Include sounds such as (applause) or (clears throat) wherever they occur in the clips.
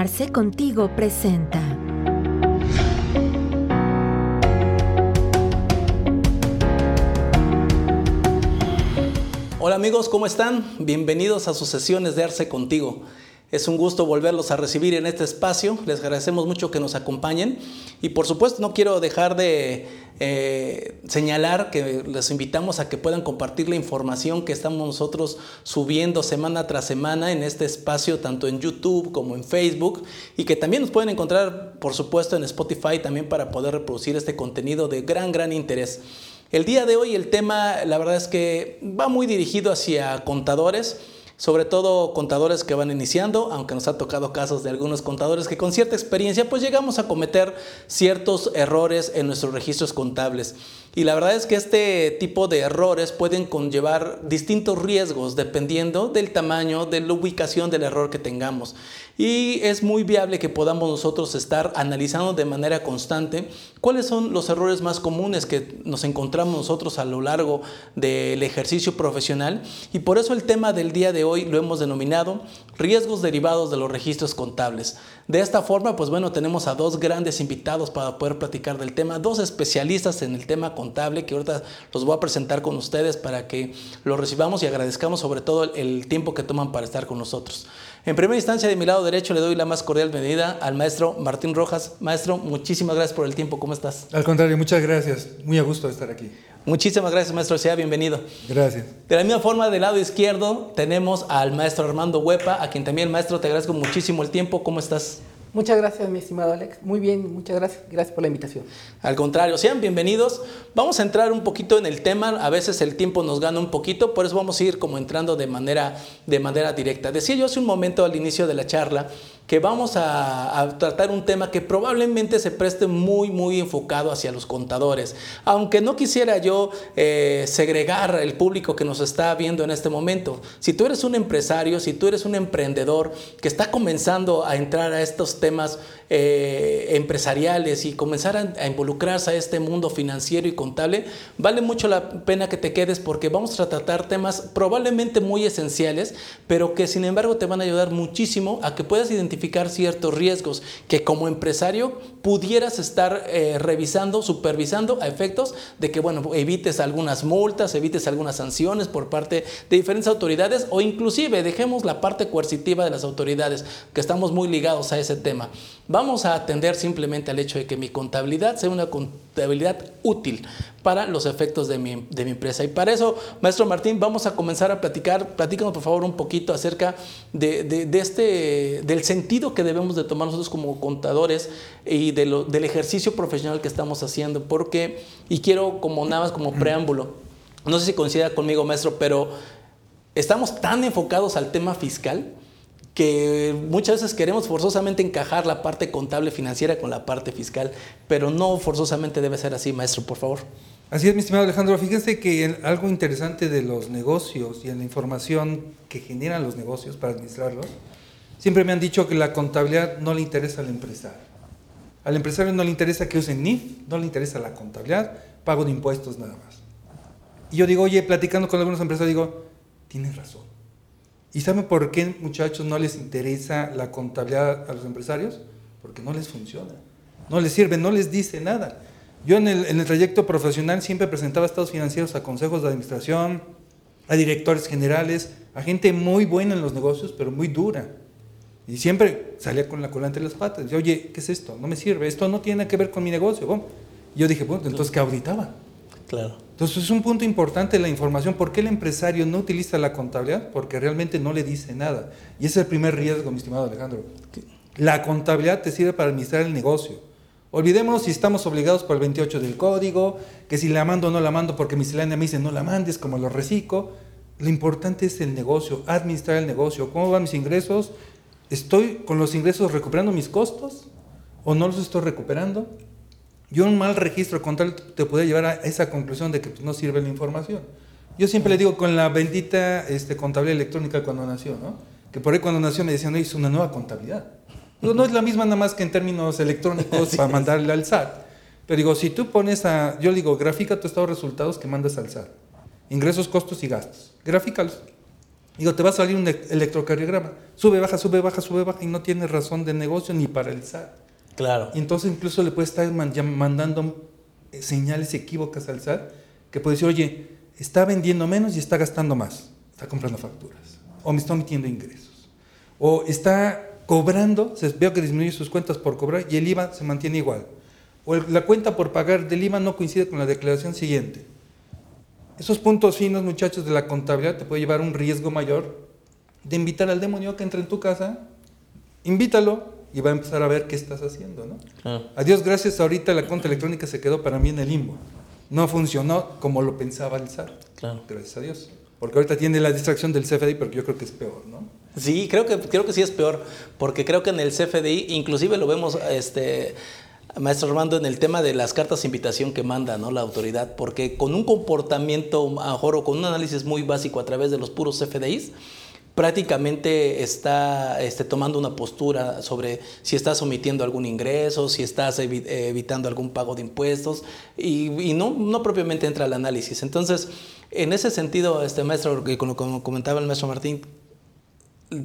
Arce Contigo presenta. Hola amigos, ¿cómo están? Bienvenidos a sus sesiones de Arce Contigo. Es un gusto volverlos a recibir en este espacio. Les agradecemos mucho que nos acompañen. Y por supuesto no quiero dejar de eh, señalar que les invitamos a que puedan compartir la información que estamos nosotros subiendo semana tras semana en este espacio, tanto en YouTube como en Facebook. Y que también nos pueden encontrar, por supuesto, en Spotify también para poder reproducir este contenido de gran, gran interés. El día de hoy el tema, la verdad es que va muy dirigido hacia contadores sobre todo contadores que van iniciando, aunque nos ha tocado casos de algunos contadores que con cierta experiencia pues llegamos a cometer ciertos errores en nuestros registros contables. Y la verdad es que este tipo de errores pueden conllevar distintos riesgos dependiendo del tamaño, de la ubicación del error que tengamos. Y es muy viable que podamos nosotros estar analizando de manera constante cuáles son los errores más comunes que nos encontramos nosotros a lo largo del ejercicio profesional. Y por eso el tema del día de hoy lo hemos denominado riesgos derivados de los registros contables. De esta forma, pues bueno, tenemos a dos grandes invitados para poder platicar del tema, dos especialistas en el tema contable que ahorita los voy a presentar con ustedes para que los recibamos y agradezcamos sobre todo el tiempo que toman para estar con nosotros. En primera instancia, de mi lado derecho, le doy la más cordial bienvenida al maestro Martín Rojas. Maestro, muchísimas gracias por el tiempo. ¿Cómo estás? Al contrario, muchas gracias. Muy a gusto de estar aquí. Muchísimas gracias, maestro. Sea bienvenido. Gracias. De la misma forma, del lado izquierdo tenemos al maestro Armando Huepa, a quien también, maestro, te agradezco muchísimo el tiempo. ¿Cómo estás? Muchas gracias, mi estimado Alex. Muy bien, muchas gracias. Gracias por la invitación. Al contrario, sean bienvenidos. Vamos a entrar un poquito en el tema. A veces el tiempo nos gana un poquito, por eso vamos a ir como entrando de manera, de manera directa. Decía yo hace un momento al inicio de la charla que vamos a, tratar un tema que probablemente se preste muy, muy enfocado hacia los contadores. Aunque no quisiera yo eh, segregar el público que nos está viendo en este momento. Si tú eres un empresario, si tú eres un emprendedor que está comenzando a entrar a estos temas eh, empresariales y comenzar a, involucrarse a este mundo financiero y contable, vale mucho la pena que te quedes porque vamos a tratar temas probablemente muy esenciales, pero que sin embargo te van a ayudar muchísimo a que puedas identificar ciertos riesgos que como empresario pudieras estar eh, revisando, supervisando a efectos de que, bueno, evites algunas multas, evites algunas sanciones por parte de diferentes autoridades o inclusive dejemos la parte coercitiva de las autoridades, que estamos muy ligados a ese tema. Vamos a atender simplemente al hecho de que mi contabilidad sea una contabilidad útil para los efectos de mi, empresa. Y para eso, maestro Martín, vamos a comenzar a platicar. Platícanos, por favor, un poquito acerca de, este, del sentido que debemos de tomar nosotros como contadores y del ejercicio profesional que estamos haciendo. Porque, y quiero como nada más como preámbulo, no sé si coincida conmigo, maestro, pero estamos tan enfocados al tema fiscal que muchas veces queremos forzosamente encajar la parte contable financiera con la parte fiscal, pero no forzosamente debe ser así, maestro, por favor. Así es, mi estimado Alejandro. Fíjense que algo interesante de los negocios y en la información que generan los negocios para administrarlos, siempre me han dicho que la contabilidad no le interesa al empresario. Al empresario no le interesa que usen NIF, no le interesa la contabilidad, pago de impuestos nada más. Y yo digo, oye, platicando con algunos empresarios, digo, tienes razón. ¿Y saben por qué, muchachos, no les interesa la contabilidad a los empresarios? Porque no les funciona. No les sirve, no les dice nada. Yo en el, en el trayecto profesional siempre presentaba estados financieros a consejos de administración, a directores generales, a gente muy buena en los negocios, pero muy dura. Y siempre salía con la cola entre las patas. Decía, oye, ¿qué es esto? No me sirve, esto no tiene que ver con mi negocio. Y yo dije, bueno, entonces, ¿qué auditaba? Claro. Entonces es un punto importante la información. ¿Por qué el empresario no utiliza la contabilidad? Porque realmente no le dice nada. Y ese es el primer riesgo, mi estimado Alejandro. La contabilidad te sirve para administrar el negocio. Olvidémonos si estamos obligados por el 28 del código, que si la mando o no la mando porque miscelánea me dice no la mandes, como lo reciclo. Lo importante es el negocio, administrar el negocio. ¿Cómo van mis ingresos? ¿Estoy con los ingresos recuperando mis costos o no los estoy recuperando? Yo un mal registro contable te puede llevar a esa conclusión de que pues, no sirve la información. Yo siempre le digo con la bendita este, contabilidad electrónica cuando nació, ¿no? Que por ahí cuando nació me decían, no, es una nueva contabilidad. No es la misma nada más que en términos electrónicos para mandarle al SAT. Pero digo, si tú pones a, yo digo, grafica tu estado de resultados que mandas al SAT. Ingresos, costos y gastos. Grafícalos. Digo, te va a salir un electrocardiograma. Sube, baja, sube, baja, sube, baja y no tiene razón de negocio ni para el SAT. Claro. Y entonces incluso le puede estar mandando eh, señales equívocas al SAT que puede decir, oye, está vendiendo menos y está gastando más. Está comprando facturas. O me está omitiendo ingresos. O está cobrando, se- veo que disminuye sus cuentas por cobrar y el IVA se mantiene igual. O el- la cuenta por pagar del IVA no coincide con la declaración siguiente. Esos puntos finos, muchachos, de la contabilidad te puede llevar a un riesgo mayor de invitar al demonio que entre en tu casa, invítalo y va a empezar a ver qué estás haciendo, ¿no? Claro. A Dios gracias, ahorita la cuenta electrónica se quedó para mí en el limbo. No funcionó como lo pensaba el SAT. Claro. Gracias a Dios. Porque ahorita tiene la distracción del CFDI, pero yo creo que es peor, ¿no? Sí, creo que, creo que sí es peor, porque creo que en el CFDI, inclusive lo vemos, este, maestro Armando, en el tema de las cartas de invitación que manda ¿no? la autoridad, porque con un comportamiento, mejor, o con un análisis muy básico a través de los puros CFDIs, prácticamente está este, tomando una postura sobre si estás omitiendo algún ingreso, si estás evi- evitando algún pago de impuestos y, no, no propiamente entra al análisis. Entonces, en ese sentido, este maestro, como comentaba el maestro Martín,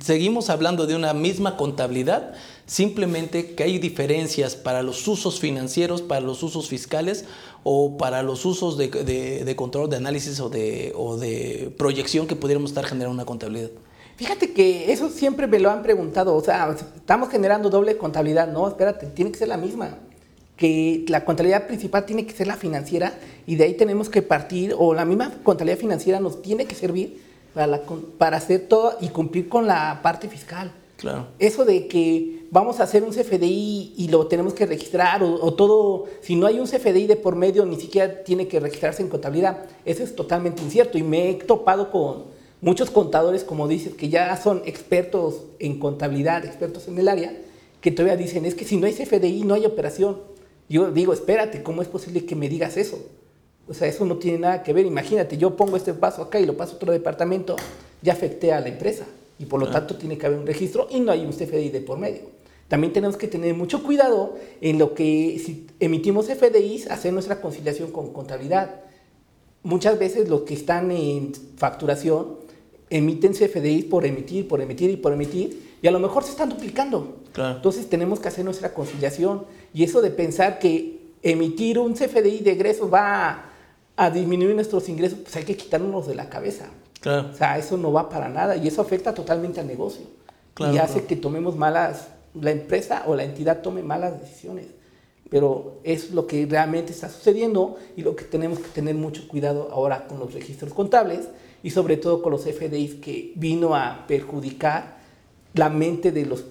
seguimos hablando de una misma contabilidad, simplemente que hay diferencias para los usos financieros, para los usos fiscales o para los usos de, control, de análisis o de, o de proyección que pudiéramos estar generando una contabilidad. Fíjate que eso siempre me lo han preguntado, o sea, estamos generando doble contabilidad, no, espérate, tiene que ser la misma, que la contabilidad principal tiene que ser la financiera y de ahí tenemos que partir, o la misma contabilidad financiera nos tiene que servir para, la para hacer todo y cumplir con la parte fiscal. Claro. Eso de que vamos a hacer un CFDI y lo tenemos que registrar o, o todo, si no hay un CFDI de por medio ni siquiera tiene que registrarse en contabilidad, eso es totalmente incierto y me he topado con muchos contadores, como dices, que ya son expertos en contabilidad, expertos en el área, que todavía dicen, es que si no hay CFDI no hay operación. Yo digo, espérate, ¿cómo es posible que me digas eso? O sea, eso no tiene nada que ver. Imagínate, yo pongo este paso acá y lo paso a otro departamento, ya afecté a la empresa y por lo tanto tiene que haber un registro y no hay un CFDI de por medio. También tenemos que tener mucho cuidado en lo que si emitimos CFDIs, hacer nuestra conciliación con contabilidad. Muchas veces los que están en facturación emiten CFDIs por emitir, por emitir y por emitir y a lo mejor se están duplicando. Claro. Entonces tenemos que hacer nuestra conciliación y eso de pensar que emitir un CFDI de egresos va a, a disminuir nuestros ingresos, pues hay que quitárnoslos de la cabeza. Claro. O sea, eso no va para nada y eso afecta totalmente al negocio. Claro, y hace claro. que tomemos malas, la empresa o la entidad tome malas decisiones. Pero es lo que realmente está sucediendo y lo que tenemos que tener mucho cuidado ahora con los registros contables y sobre todo con los FDIs que vino a perjudicar la mente de los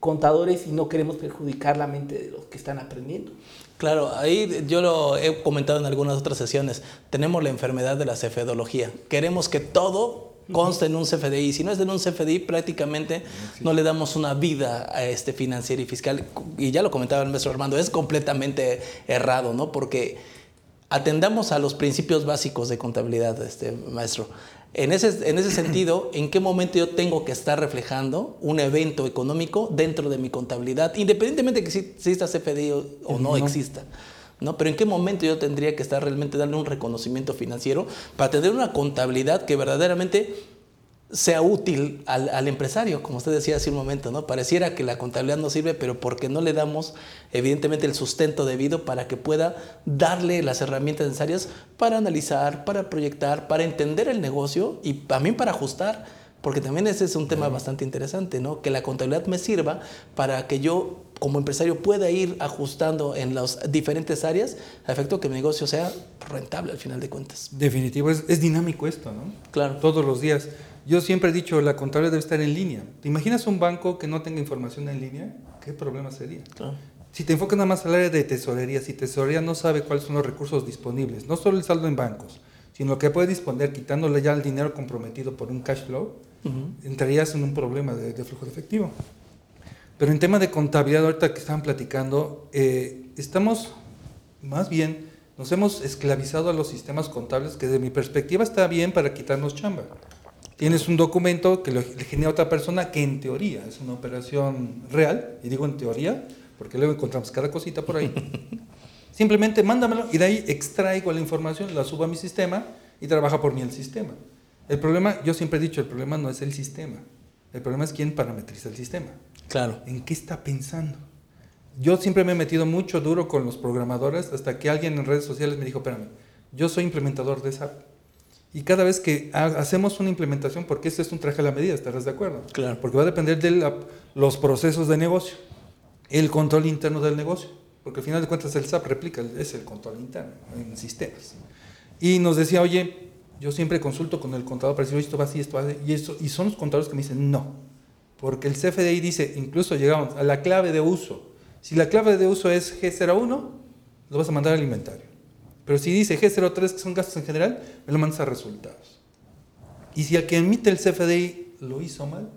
contadores y no queremos perjudicar la mente de los que están aprendiendo. Claro, ahí yo lo he comentado en algunas otras sesiones. Tenemos la enfermedad de la cefedología. Queremos que todo conste en un CFDI. Si no es en un CFDI, prácticamente no le damos una vida a este financiera y fiscal. Y ya lo comentaba el maestro Armando, es completamente errado, ¿no? Porque atendamos a los principios básicos de contabilidad, este maestro. En ese, en ese sentido, ¿en qué momento yo tengo que estar reflejando un evento económico dentro de mi contabilidad, independientemente de que si- exista CFDI o, o no, No. exista? ¿no? Pero ¿en qué momento yo tendría que estar realmente darle un reconocimiento financiero para tener una contabilidad que verdaderamente sea útil al, al empresario, como usted decía hace un momento, ¿no? Pareciera que la contabilidad no sirve, pero porque no le damos evidentemente el sustento debido para que pueda darle las herramientas necesarias para analizar, para proyectar, para entender el negocio y también para ajustar, porque también ese es un tema bastante interesante, ¿no? Que la contabilidad me sirva para que yo como empresario pueda ir ajustando en las diferentes áreas a efecto que mi negocio sea rentable al final de cuentas. Definitivo, es, es dinámico esto, ¿no? Claro. Todos los días. Yo siempre he dicho, la contabilidad debe estar en línea. ¿Te imaginas un banco que no tenga información en línea? ¿Qué problema sería? Claro. Si te enfocas nada más al área de tesorería, si tesorería no sabe cuáles son los recursos disponibles, no solo el saldo en bancos, sino lo que puede disponer quitándole ya el dinero comprometido por un cash flow, entrarías en un problema de, de flujo de efectivo. Pero en tema de contabilidad, ahorita que estaban platicando, eh, estamos más bien, nos hemos esclavizado a los sistemas contables que de mi perspectiva está bien para quitarnos chamba. Tienes un documento que lo- genera otra persona que en teoría es una operación real, y digo en teoría porque luego encontramos cada cosita por ahí. (laughs) Simplemente mándamelo y de ahí extraigo la información, la subo a mi sistema y trabaja por mí el sistema. El problema, yo siempre he dicho, el problema no es el sistema. El problema es quién parametriza el sistema. Claro. ¿En qué está pensando? Yo siempre me he metido mucho duro con los programadores hasta que alguien en redes sociales me dijo, espérame, yo soy implementador de SAP. Y cada vez que hacemos una implementación, porque este es un traje a la medida, ¿estarás de acuerdo? Claro. Porque va a depender de los procesos de negocio, el control interno del negocio, porque al final de cuentas el SAP replica, es el control interno en sistemas. Y nos decía, oye, yo siempre consulto con el contador para decir, esto va así, esto va así, y, eso, y son los contadores que me dicen, no, porque el CFDI dice, incluso llegamos a la clave de uso. Si la clave de uso es G01, lo vas a mandar al inventario. Pero si dice G03, que son gastos en general, me lo mandas a resultados. Y si el que emite el CFDI lo hizo mal,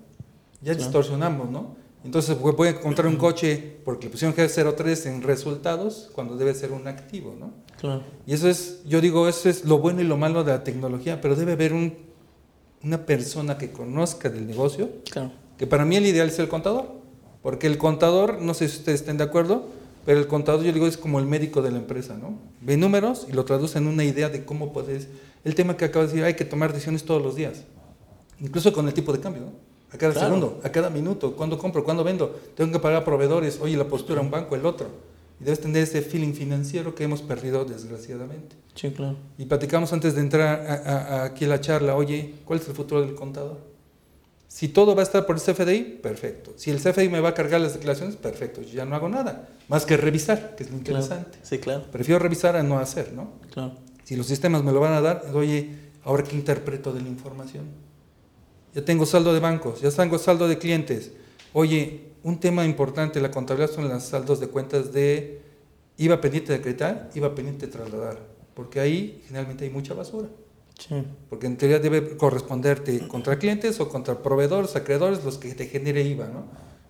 ya distorsionamos, ¿no? Entonces puede encontrar un coche porque le pusieron G03 en resultados cuando debe ser un activo, ¿no? Claro. Y eso es, yo digo, eso es lo bueno y lo malo de la tecnología, pero debe haber un, una persona que conozca del negocio, claro. que para mí el ideal es el contador, porque el contador, no sé si ustedes estén de acuerdo, pero el contador, yo digo, es como el médico de la empresa, ¿no? Ve números y lo traduce en una idea de cómo puedes. El tema que acabo de decir, hay que tomar decisiones todos los días, incluso con el tipo de cambio, ¿no? A cada segundo, a cada minuto, cuándo compro, cuándo vendo, tengo que pagar a proveedores, oye, la postura, un banco, el otro. Y debes tener ese feeling financiero que hemos perdido desgraciadamente. Sí, claro. Y platicamos antes de entrar a, aquí a la charla, oye, ¿cuál es el futuro del contador? Si todo va a estar por el CFDI, perfecto. Si el CFDI me va a cargar las declaraciones, perfecto. Yo ya no hago nada. Más que revisar, que es lo interesante. Sí, claro. Prefiero revisar a no hacer, ¿no? Claro. Si los sistemas me lo van a dar, oye, ahora qué interpreto de la información. Ya tengo saldo de bancos, ya tengo saldo de clientes. Oye, un tema importante de la contabilidad son los saldos de cuentas de IVA pendiente de acreditar, IVA pendiente de trasladar. Porque ahí generalmente hay mucha basura. Porque en teoría debe corresponderte contra clientes o contra proveedores, acreedores, los que te genere IVA, ¿no?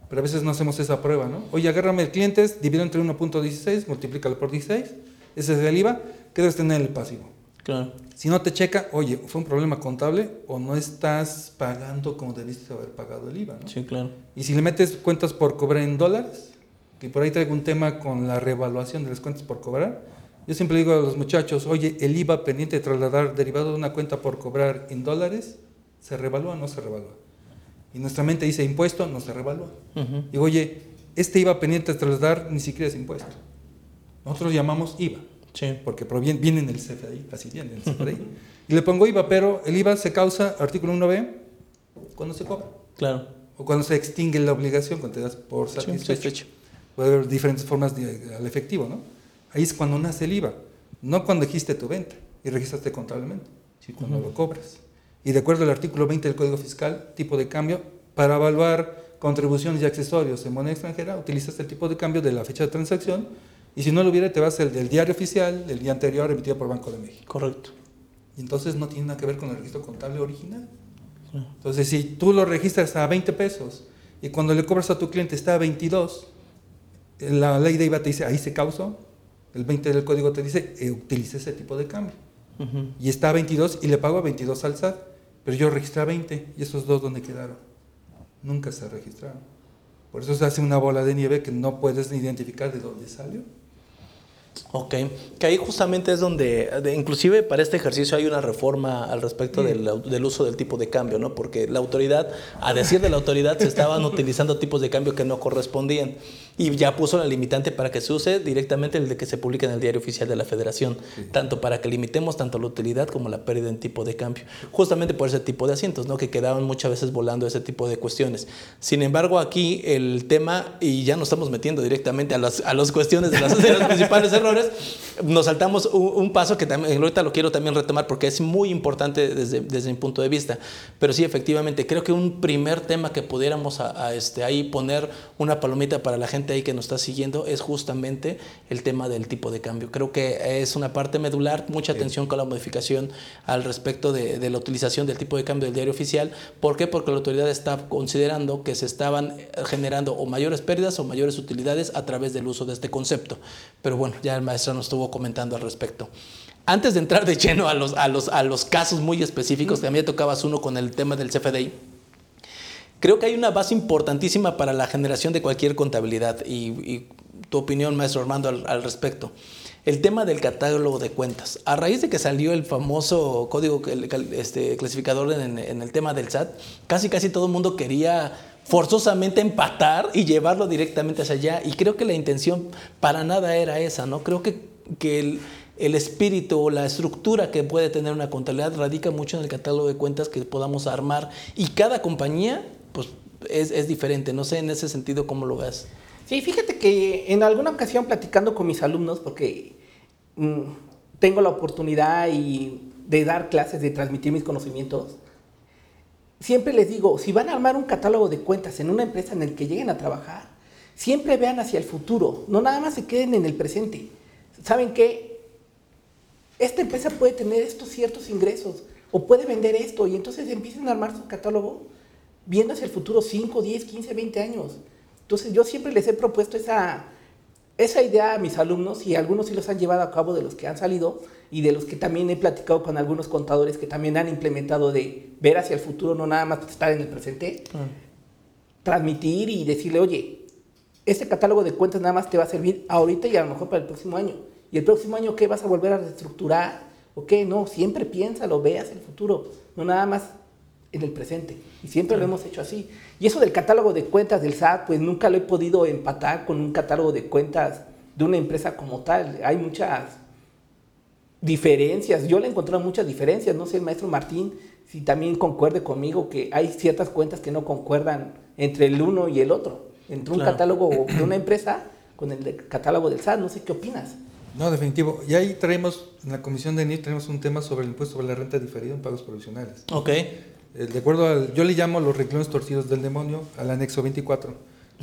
Pero a veces no hacemos esa prueba, ¿no? Oye, agárrame el cliente, divido entre 1.16, multiplícalo por 16, ese es el IVA, ¿qué debes tener en el pasivo? Claro. Si no te checa, oye, fue un problema contable o no estás pagando como debiste haber pagado el IVA, ¿no? Sí, claro. Y si le metes cuentas por cobrar en dólares, que por ahí traigo un tema con la revaluación de las cuentas por cobrar, yo siempre digo a los muchachos, oye, el IVA pendiente de trasladar derivado de una cuenta por cobrar en dólares, ¿se revalúa o no se revalúa? Y nuestra mente dice impuesto, no se revalúa. Digo, oye, este IVA pendiente de trasladar ni siquiera es impuesto. Nosotros llamamos IVA, sí. porque proviene, viene en el CFDI, así viene el CFDI. y le pongo IVA, pero el IVA se causa, artículo 1b, cuando se cobra. Claro. O cuando se extingue la obligación, cuando te das por satisfecho. Puede haber diferentes formas de, al efectivo, ¿no? Ahí es cuando nace el IVA, no cuando dijiste tu venta y registraste contablemente, sino cuando lo cobras. Y de acuerdo al artículo 20 del Código Fiscal, tipo de cambio, para evaluar contribuciones y accesorios en moneda extranjera, utilizas el tipo de cambio de la fecha de transacción y si no lo hubiera, te vas el del diario oficial del día anterior emitido por Banco de México. Correcto. Y entonces no tiene nada que ver con el registro contable original. Entonces, si tú lo registras a 20 pesos y cuando le cobras a tu cliente está a 22, la ley de IVA te dice, ahí se causó, el 20 del código te dice, eh, utilice ese tipo de cambio. Y está a 22 y le pago a 22 al SAT, pero yo registré a 20 y esos dos ¿dónde quedaron? Nunca se registraron. Por eso se hace una bola de nieve que no puedes identificar de dónde salió. Ok, que ahí justamente es donde, inclusive para este ejercicio hay una reforma al respecto del, del, uso del tipo de cambio, ¿no? Porque la autoridad, a decir de la autoridad, se estaban utilizando tipos de cambio que no correspondían y ya puso la limitante para que se use directamente el de que se publique en el diario oficial de la Federación, tanto para que limitemos tanto la utilidad como la pérdida en tipo de cambio, justamente por ese tipo de asientos, ¿no? Que quedaban muchas veces volando ese tipo de cuestiones. Sin embargo, aquí el tema, y ya nos estamos metiendo directamente a las, a las cuestiones de, las, de los (laughs) principales errores, nos saltamos un, paso que también, ahorita lo quiero también retomar porque es muy importante desde, desde mi punto de vista. Pero sí, efectivamente, creo que un primer tema que pudiéramos a, este, ahí poner una palomita para la gente ahí que nos está siguiendo es justamente el tema del tipo de cambio. Creo que es una parte medular, mucha atención con la modificación al respecto de, de la utilización del tipo de cambio del diario oficial. ¿Por qué? Porque la autoridad está considerando que se estaban generando o mayores pérdidas o mayores utilidades a través del uso de este concepto. Pero bueno, ya el maestro nos estuvo comentando al respecto. Antes de entrar de lleno a los, a los, a los casos muy específicos, también tocabas uno con el tema del CFDI. Creo que hay una base importantísima para la generación de cualquier contabilidad y, y tu opinión, maestro Armando, al, al respecto. el tema del catálogo de cuentas. A raíz de que salió el famoso código este, clasificador en, en, el tema del SAT, casi casi todo el mundo quería forzosamente empatar y llevarlo directamente hacia allá. Y creo que la intención para nada era esa, ¿no? Creo que, que el, espíritu o la estructura que puede tener una contabilidad radica mucho en el catálogo de cuentas que podamos armar. Y cada compañía, pues, es, es diferente. No sé en ese sentido cómo lo ves. Sí, fíjate que en alguna ocasión platicando con mis alumnos, porque mm, tengo la oportunidad y de dar clases, de transmitir mis conocimientos, siempre les digo, si van a armar un catálogo de cuentas en una empresa en el que lleguen a trabajar, siempre vean hacia el futuro, no nada más se queden en el presente. ¿Saben qué? Esta empresa puede tener estos ciertos ingresos o puede vender esto y entonces empiecen a armar su catálogo viendo hacia el futuro 5, 10, 15, 20 años. Entonces yo siempre les he propuesto esa, esa idea a mis alumnos y algunos sí los han llevado a cabo de los que han salido y de los que también he platicado con algunos contadores que también han implementado de ver hacia el futuro, no nada más estar en el presente, transmitir y decirle, oye, este catálogo de cuentas nada más te va a servir ahorita y a lo mejor para el próximo año. ¿Y el próximo año qué vas a volver a reestructurar? ¿O qué? No, siempre piénsalo, veas el futuro, no nada más en el presente. Y siempre lo hemos hecho así. Y eso del catálogo de cuentas del SAT, pues nunca lo he podido empatar con un catálogo de cuentas de una empresa como tal. Hay muchas diferencias. Yo le he encontrado muchas diferencias. No sé, el maestro Martín, si también concuerde conmigo que hay ciertas cuentas que no concuerdan entre el uno y el otro. Entre un catálogo (clears throat) de una empresa con el catálogo del SAT. No sé qué opinas. No, definitivo. Y ahí traemos, en la comisión de NIR, tenemos un tema sobre el impuesto sobre la renta diferida en pagos provisionales. Ok. Eh, de acuerdo al, yo le llamo los reclones torcidos del demonio al anexo 24,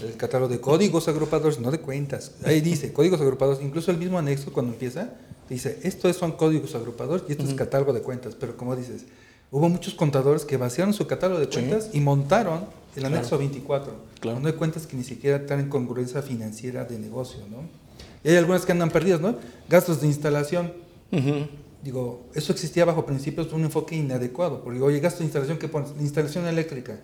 el catálogo de códigos agrupados, no de cuentas. Ahí dice (laughs) códigos agrupados, incluso el mismo anexo cuando empieza, dice, estos son códigos agrupados y esto es catálogo de cuentas. Pero como dices, hubo muchos contadores que vaciaron su catálogo de cuentas y montaron el anexo 24, claro. no hay cuentas que ni siquiera están en congruencia financiera de negocio, ¿no? Y hay algunas que andan perdidas, ¿no? Gastos de instalación. Digo, eso existía bajo principios de un enfoque inadecuado. Porque, oye, gasto de instalación, ¿qué pones? Instalación eléctrica.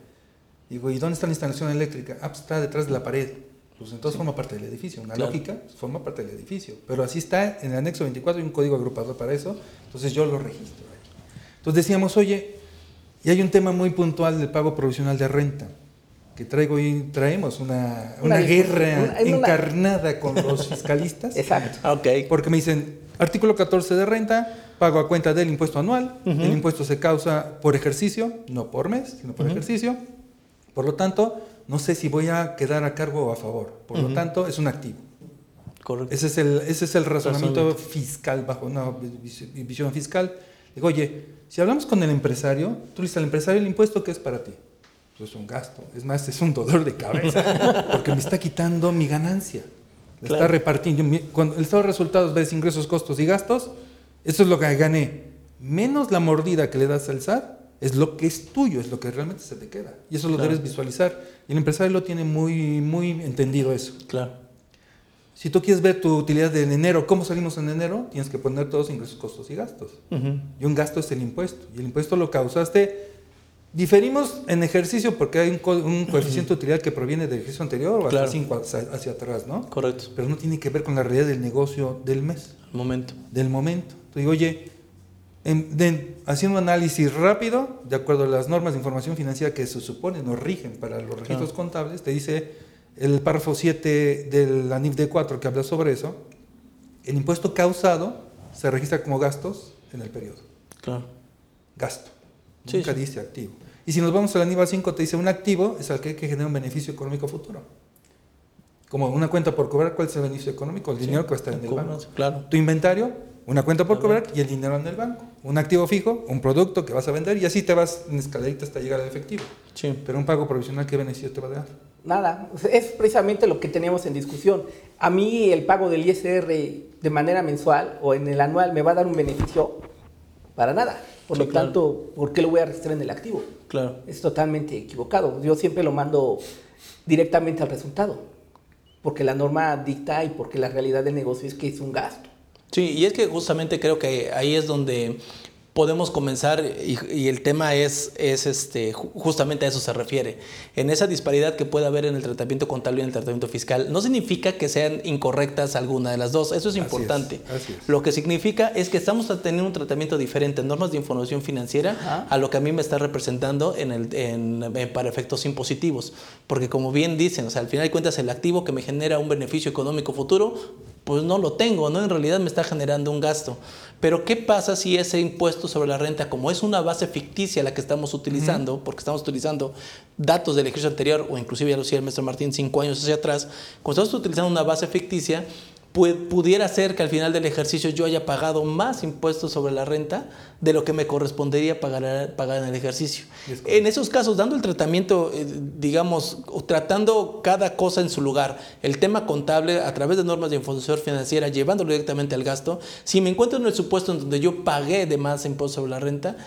Digo, ¿y dónde está la instalación eléctrica? Ah, pues está detrás de la pared. Pues entonces forma parte del edificio. Una lógica, pues, forma parte del edificio. Pero así está en el anexo 24, hay un código agrupador para eso. Entonces yo lo registro ahí. Entonces decíamos, oye, y hay un tema muy puntual del pago provisional de renta que traigo y traemos una, una, guerra encarnada con los fiscalistas. (laughs) Exacto. Okay. Porque me dicen, artículo 14 de renta, pago a cuenta del impuesto anual. El impuesto se causa por ejercicio, no por mes, sino por ejercicio. Por lo tanto, no sé si voy a quedar a cargo o a favor. Por lo tanto, es un activo. Correcto. Ese es el, ese es el razonamiento fiscal, bajo una visión fiscal. Digo, oye, si hablamos con el empresario, tú le dices al empresario el impuesto, ¿qué es para ti? Pues es un gasto. Es más, es un dolor de cabeza, (laughs) porque me está quitando mi ganancia. Está repartiendo. Cuando el estado de resultados ves ingresos, costos y gastos, eso es lo que gané. Menos la mordida que le das al SAT, es lo que es tuyo, es lo que realmente se te queda. Y eso lo debes visualizar. Y el empresario lo tiene muy, muy entendido eso. Claro. Si tú quieres ver tu utilidad en enero, cómo salimos en enero, tienes que poner todos ingresos, costos y gastos. Y un gasto es el impuesto. Y el impuesto lo causaste Diferimos en ejercicio porque hay un, coeficiente utilidad que proviene del ejercicio anterior o hasta 5 hacia, atrás, ¿no? Correcto. Pero no tiene que ver con la realidad del negocio del mes. Momento. Del momento. Te digo, oye, haciendo un análisis rápido, de acuerdo a las normas de información financiera que se supone nos rigen para los registros contables, te dice el párrafo 7 del ANIF D4 que habla sobre eso, el impuesto causado se registra como gastos en el periodo. Claro. Gasto. Nunca dice activo. Y si nos vamos al nivel 5, te dice un activo es aquel que genera un beneficio económico futuro. Como una cuenta por cobrar, ¿cuál es el beneficio económico? El dinero que va a estar en el banco. Claro. Tu inventario, una cuenta por cobrar y el dinero en el banco. Un activo fijo, un producto que vas a vender y así te vas en escalerita hasta llegar al efectivo. Sí. Pero un pago provisional, ¿qué beneficio te va a dar? Nada, es precisamente lo que teníamos en discusión. A mí el pago del ISR de manera mensual o en el anual me va a dar un beneficio para nada. Por lo tanto, ¿por qué lo voy a registrar en el activo? Claro. Es totalmente equivocado. Yo siempre lo mando directamente al resultado, porque la norma dicta y porque la realidad del negocio es que es un gasto. Sí, y es que justamente creo que ahí es donde podemos comenzar, y, y el tema es, es este, ju- justamente a eso se refiere, en esa disparidad que puede haber en el tratamiento contable y en el tratamiento fiscal, no significa que sean incorrectas alguna de las dos, eso es Así es, importante. así es. Lo que significa es que estamos teniendo un tratamiento diferente en normas de información financiera Ajá. a lo que a mí me está representando en el, en- en- para efectos impositivos. Porque como bien dicen, o sea, al final de cuentas el activo que me genera un beneficio económico futuro, pues no lo tengo, ¿no? En realidad me está generando un gasto. Pero ¿qué pasa si ese impuesto sobre la renta, como es una base ficticia la que estamos utilizando, porque estamos utilizando datos del ejercicio anterior, o inclusive ya lo decía el maestro Martín, cinco años hacia atrás, cuando estamos utilizando una base ficticia, pudiera ser que al final del ejercicio yo haya pagado más impuestos sobre la renta de lo que me correspondería pagar, pagar en el ejercicio. En esos casos, dando el tratamiento, eh, digamos, tratando cada cosa en su lugar, el tema contable a través de normas de información financiera, llevándolo directamente al gasto, si me encuentro en el supuesto en donde yo pagué de más impuestos sobre la renta,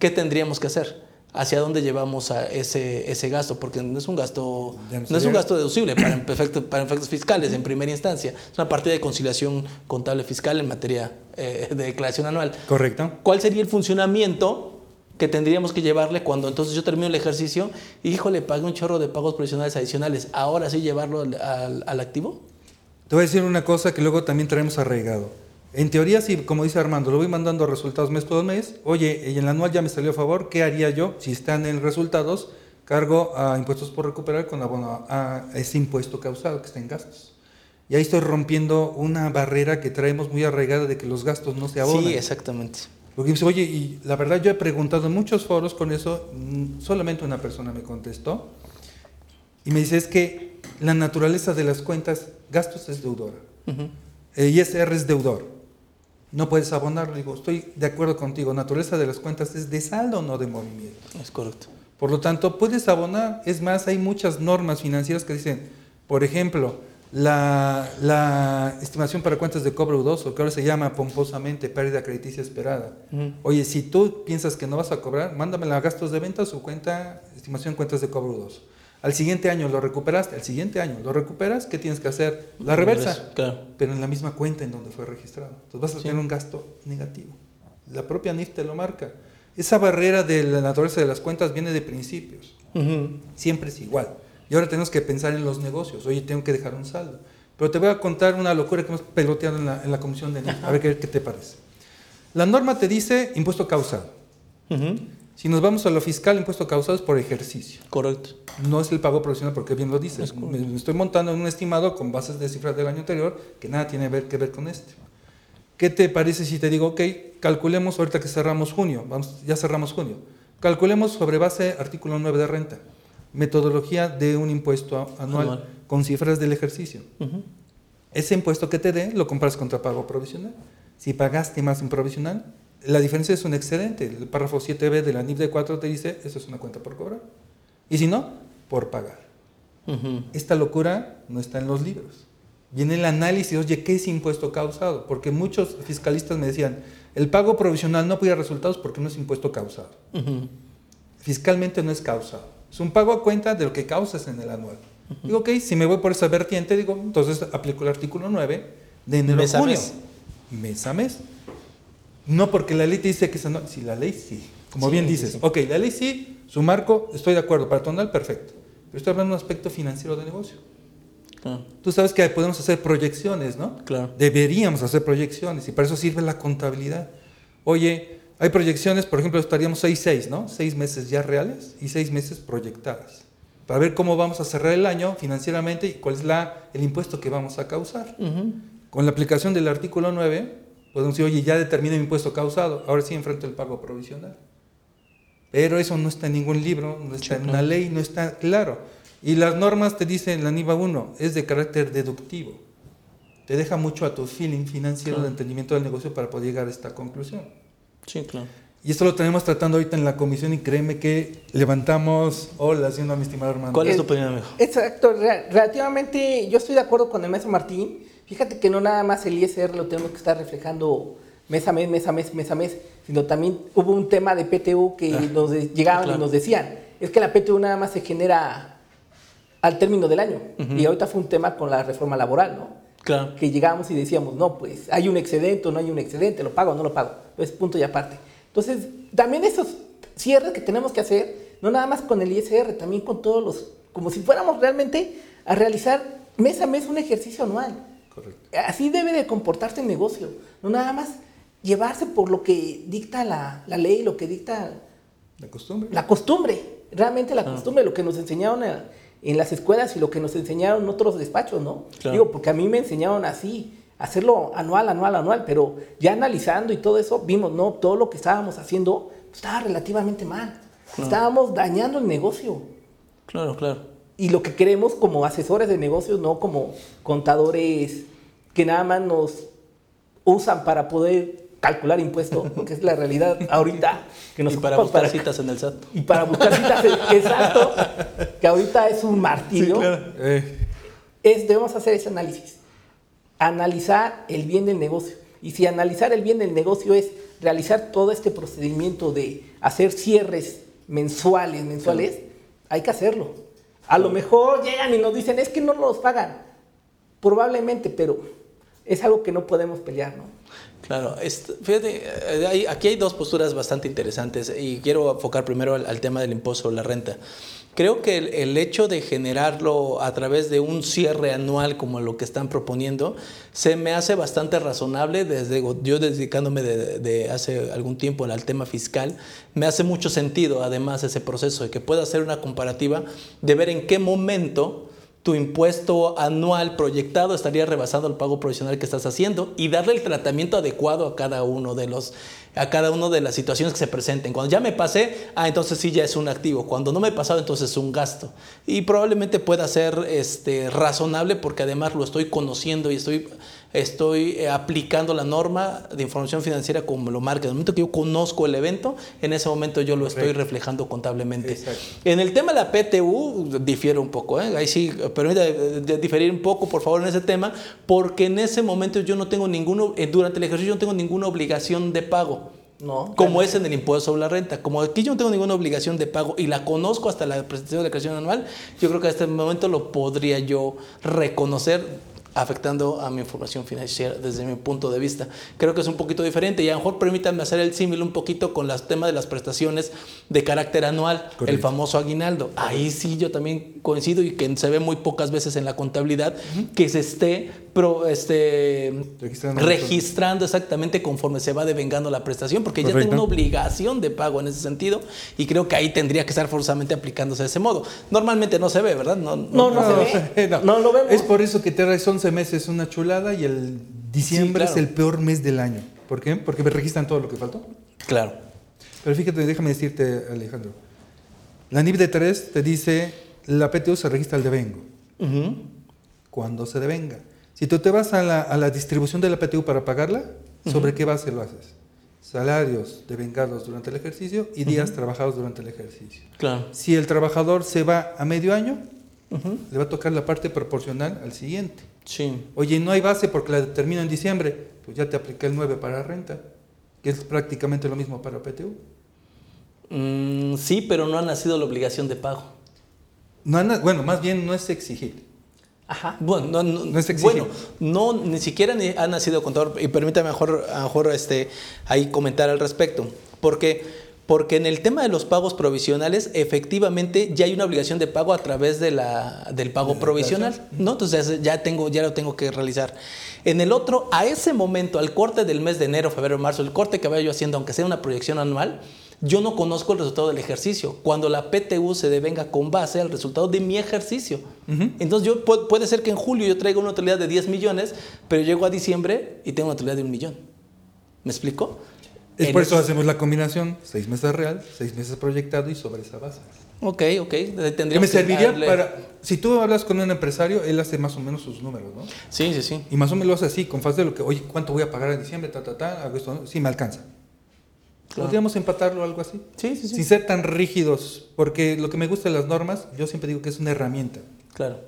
¿qué tendríamos que hacer? ¿Hacia dónde llevamos a ese, ese gasto? Porque no es un gasto, no no es un gasto deducible para efectos, para efectos fiscales en primera instancia. Es una partida de conciliación contable fiscal en materia eh, de declaración anual. Correcto. ¿Cuál sería el funcionamiento que tendríamos que llevarle cuando entonces yo termino el ejercicio y, híjole, pagué un chorro de pagos provisionales adicionales? ¿Ahora sí llevarlo al, al- al activo? Te voy a decir una cosa que luego también traemos arraigado. En teoría, si, como dice Armando, lo voy mandando resultados mes por mes, oye, en el anual ya me salió a favor, ¿qué haría yo? Si están en resultados, cargo a impuestos por recuperar con abono a ese impuesto causado que está en gastos. Y ahí estoy rompiendo una barrera que traemos muy arraigada de que los gastos no se abonan. Sí, exactamente. Porque dice, oye, y la verdad yo he preguntado en muchos foros con eso, mm, solamente una persona me contestó, y me dice, es que la naturaleza de las cuentas, gastos es deudora, Ujú. eh, ISR es deudor, no puedes abonarlo. Digo, estoy de acuerdo contigo, naturaleza de las cuentas es de saldo, no de movimiento. Es correcto. Por lo tanto, puedes abonar. Es más, hay muchas normas financieras que dicen, por ejemplo, la, la estimación para cuentas de cobro dudoso, que ahora se llama pomposamente pérdida crediticia esperada. Oye, si tú piensas que no vas a cobrar, mándamela a gastos de venta su cuenta, estimación cuentas de cobro dudoso. Al siguiente año lo recuperaste, al siguiente año lo recuperas, ¿qué tienes que hacer? La reversa, Claro. pero en la misma cuenta en donde fue registrado. Entonces vas a Sí. tener un gasto negativo. La propia NIF te lo marca. Esa barrera de la naturaleza de las cuentas viene de principios. Ujú. Siempre es igual. Y ahora tenemos que pensar en los negocios. Oye, tengo que dejar un saldo. Pero te voy a contar una locura que hemos peloteado en la, en la comisión de NIF. A ver qué, qué te parece. La norma te dice impuesto causado. Ujú. Si nos vamos a lo fiscal, impuesto causado es por ejercicio. Correcto. No es el pago profesional porque bien lo dices. Me me estoy montando en un estimado con bases de cifras del año anterior que nada tiene ver- que ver con este. ¿Qué te parece si te digo, ok, calculemos ahorita que cerramos junio, vamos, ya cerramos junio, calculemos sobre base artículo 9 de renta, metodología de un impuesto anual, Anual. con cifras del ejercicio. Ese impuesto que te dé lo compras contra pago provisional. Si pagaste más en provisional, la diferencia es un excedente. El párrafo 7b de la NIF de 4 te dice, eso es una cuenta por cobrar. Y si no, por pagar. Esta locura no está en los libros. Viene el análisis, oye, ¿qué es impuesto causado? Porque muchos fiscalistas me decían, el pago provisional no podía resultados porque no es impuesto causado. Fiscalmente no es causado. Es un pago a cuenta de lo que causas en el anual. Digo, ok, si me voy por esa vertiente, digo, entonces aplico el artículo 9 de enero Mes a a junio. mes. Mes a mes. No porque la ley te dice que es anual. Si la ley sí. Como Sí, bien dices, sí. ok, la ley sí, su marco, estoy de acuerdo, para tu anual, perfecto. Pero estoy hablando de un aspecto financiero de negocio. Claro. Tú sabes que podemos hacer proyecciones, ¿no? Claro. Deberíamos hacer proyecciones y para eso sirve la contabilidad. Oye, hay proyecciones, por ejemplo, estaríamos 6-6, ¿no? Seis meses ya reales y seis meses proyectadas. Para ver cómo vamos a cerrar el año financieramente y cuál es la, el impuesto que vamos a causar. Con la aplicación del artículo 9, podemos decir, oye, ya determiné mi impuesto causado, ahora sí enfrento el pago provisional. Pero eso no está en ningún libro, no está Sí, en una ley, no está claro. Y las normas te dicen, la NIVA 1, es de carácter deductivo. Te deja mucho a tu feeling financiero Claro. de entendimiento del negocio para poder llegar a esta conclusión. Sí, claro. Y esto lo tenemos tratando ahorita en la comisión y créeme que levantamos olas, siendo a mi estimado hermano. ¿Cuál es tu opinión, amigo? Exacto, re- relativamente yo estoy de acuerdo con el maestro Martín. Fíjate que no nada más el ISR lo tenemos que estar reflejando mes a mes, mes a mes, mes a mes, sino también hubo un tema de PTU que Ah, nos llegaban claro. y nos decían, es que la PTU nada más se genera al término del año. Y ahorita fue un tema con la reforma laboral, ¿no? Claro. que llegábamos y decíamos, no, pues hay un excedente o no hay un excedente, lo pago o no lo pago. Es punto y aparte. Entonces, también esos cierres que tenemos que hacer, no nada más con el ISR, también con todos los, como si fuéramos realmente a realizar mes a mes un ejercicio anual. Correcto. Así debe de comportarse el negocio, no nada más llevarse por lo que dicta la, la ley, lo que dicta La costumbre. la costumbre, realmente la costumbre, lo que nos enseñaron a- en las escuelas y lo que nos enseñaron en otros despachos, ¿no? Claro. Digo, porque a mí me enseñaron así, hacerlo anual, anual, anual, pero ya analizando y todo eso, vimos, no, todo lo que estábamos haciendo estaba relativamente mal. Estábamos dañando el negocio. Claro, claro. Y lo que queremos como asesores de negocios, no como contadores que nada más nos usan para poder calcular impuestos, (laughs) porque es la realidad ahorita que nos y para buscar citas en el SAT. y para buscar citas, (laughs) exacto, que ahorita es un martirio, Eh, es, debemos hacer ese análisis. Analizar el bien del negocio. Y si analizar el bien del negocio es realizar todo este procedimiento de hacer cierres mensuales, mensuales, hay que hacerlo. A lo mejor llegan y nos dicen, es que no nos pagan. Probablemente, pero es algo que no podemos pelear, ¿no? Claro, fíjate, eh, aquí hay dos posturas bastante interesantes y quiero enfocar primero al, al tema del impuesto sobre la renta. Creo que el, hecho de generarlo a través de un cierre anual como lo que están proponiendo se me hace bastante razonable. Desde yo dedicándome de, de hace algún tiempo al tema fiscal me hace mucho sentido además ese proceso de que pueda hacer una comparativa de ver en qué momento tu impuesto anual proyectado estaría rebasando el pago provisional que estás haciendo y darle el tratamiento adecuado a cada uno de los a cada una de las situaciones que se presenten. Cuando ya me pasé, ah, entonces sí ya es un activo. Cuando no me he pasado, entonces es un gasto. Y probablemente pueda ser este, razonable porque además lo estoy conociendo y estoy, estoy eh, aplicando la norma de información financiera como lo marca. En el momento que yo conozco el evento, en ese momento yo lo estoy reflejando contablemente. Exacto. En el tema de la PTU difiere un poco, ¿eh? ahí sí, permítame de- diferir un poco, por favor, en ese tema, porque en ese momento yo no tengo ninguno, eh, durante el ejercicio yo no tengo ninguna obligación de pago. No. Como es en el impuesto sobre la renta. Como aquí yo no tengo ninguna obligación de pago y la conozco hasta la presentación de la declaración anual, yo creo que a este momento lo podría yo reconocer afectando a mi información financiera desde mi punto de vista. Creo que es un poquito diferente y a lo mejor permítanme hacer el símil un poquito con los temas de las prestaciones de carácter anual, el famoso aguinaldo. Ahí sí yo también coincido y que se ve muy pocas veces en la contabilidad que se esté pro- este, Registrando. registrando exactamente conforme se va devengando la prestación, porque ya tengo una obligación de pago en ese sentido y creo que ahí tendría que estar forzosamente aplicándose de ese modo. Normalmente no se ve, ¿verdad? No, No, no, se o ve. (laughs) No lo vemos. Es por eso que te traes 11 meses una chulada y el diciembre Sí, claro. es el peor mes del año. ¿Por qué? Porque me registran todo lo que faltó. Claro. Pero fíjate, déjame decirte, Alejandro. La NIP de 3 te dice, la PTU se registra al devengo. Ujú. Cuando se devenga. Si tú te vas a la, a la distribución de la PTU para pagarla, ¿sobre qué base lo haces? Salarios devengados durante el ejercicio y días trabajados durante el ejercicio. Claro. Si el trabajador se va a medio año, le va a tocar la parte proporcional al siguiente. Sí. Oye, no hay base porque la determino en diciembre, pues ya te apliqué el 9 para renta, que es prácticamente lo mismo para PTU. Mm, sí, pero no ha nacido la obligación de pago. No han- bueno, más bien no es exigir. Ajá. Bueno, no, no- No es exigir. bueno, no, ni siquiera ni ha nacido contador. Y permítame mejor, mejor este, ahí comentar al respecto. Porque, porque en el tema de los pagos provisionales, efectivamente ya hay una obligación de pago a través de la, del pago De provisional. ¿no? Entonces ya, tengo, ya lo tengo que realizar. En el otro, a ese momento, al corte del mes de enero, febrero, marzo, el corte que vaya yo haciendo, aunque sea una proyección anual, yo no conozco el resultado del ejercicio. Cuando la PTU se devenga con base al resultado de mi ejercicio. Entonces yo pu- puede ser que en julio yo traiga una utilidad de 10 millones, pero llego a diciembre y tengo una utilidad de un millón. ¿Me explico? Es por eso hacemos la combinación, seis meses real, seis meses proyectado y sobre esa base. Ok, ok. Que Tendríamos me serviría darle- para, si tú hablas con un empresario, él hace más o menos sus números, ¿no? Sí, sí, sí. Y más o menos lo hace así, con faz de lo que, oye, ¿cuánto voy a pagar en diciembre? Ta, ta, ta, hago esto, ¿no? sí me alcanza. Claro. Podríamos empatarlo o algo así. Sí, sí, sí. Sin ser tan rígidos, porque lo que me gusta de las normas, yo siempre digo que es una herramienta Claro,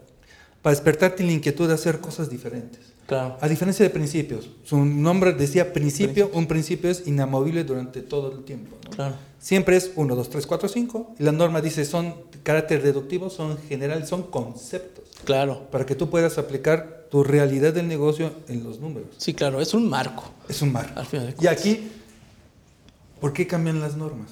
para despertarte la inquietud de hacer cosas diferentes. Claro. A diferencia de principios, su nombre decía principio, un principio es inamovible durante todo el tiempo. ¿no? Claro. Siempre es 1, 2, 3, 4, 5. Y la norma dice son carácter deductivo, son generales, son conceptos. Claro. Para que tú puedas aplicar tu realidad del negocio en los números. Sí, claro. Es un marco. Es un mar. Al final de Y aquí, ¿Por qué cambian las normas?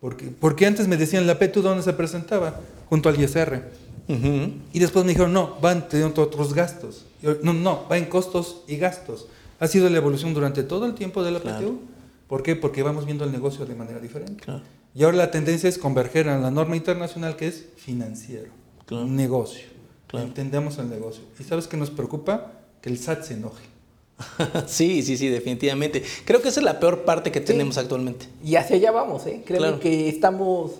Porque, porque antes me decían, la PETU, ¿dónde se presentaba? Junto al ISR. Ujú. Y después me dijeron, no, van teniendo otros gastos. No, no, va en costos y gastos. Ha sido la evolución durante todo el tiempo de la Claro. PTU. ¿Por qué? Porque vamos viendo el negocio de manera diferente. Claro. Y ahora la tendencia es converger a la norma internacional que es financiero, Claro. un negocio. Claro. Entendemos el negocio. ¿Y sabes qué nos preocupa? Que el SAT se enoje. (laughs) Sí, sí, sí, definitivamente. Creo que esa es la peor parte que tenemos actualmente. Y hacia allá vamos, ¿eh? Claro. que estamos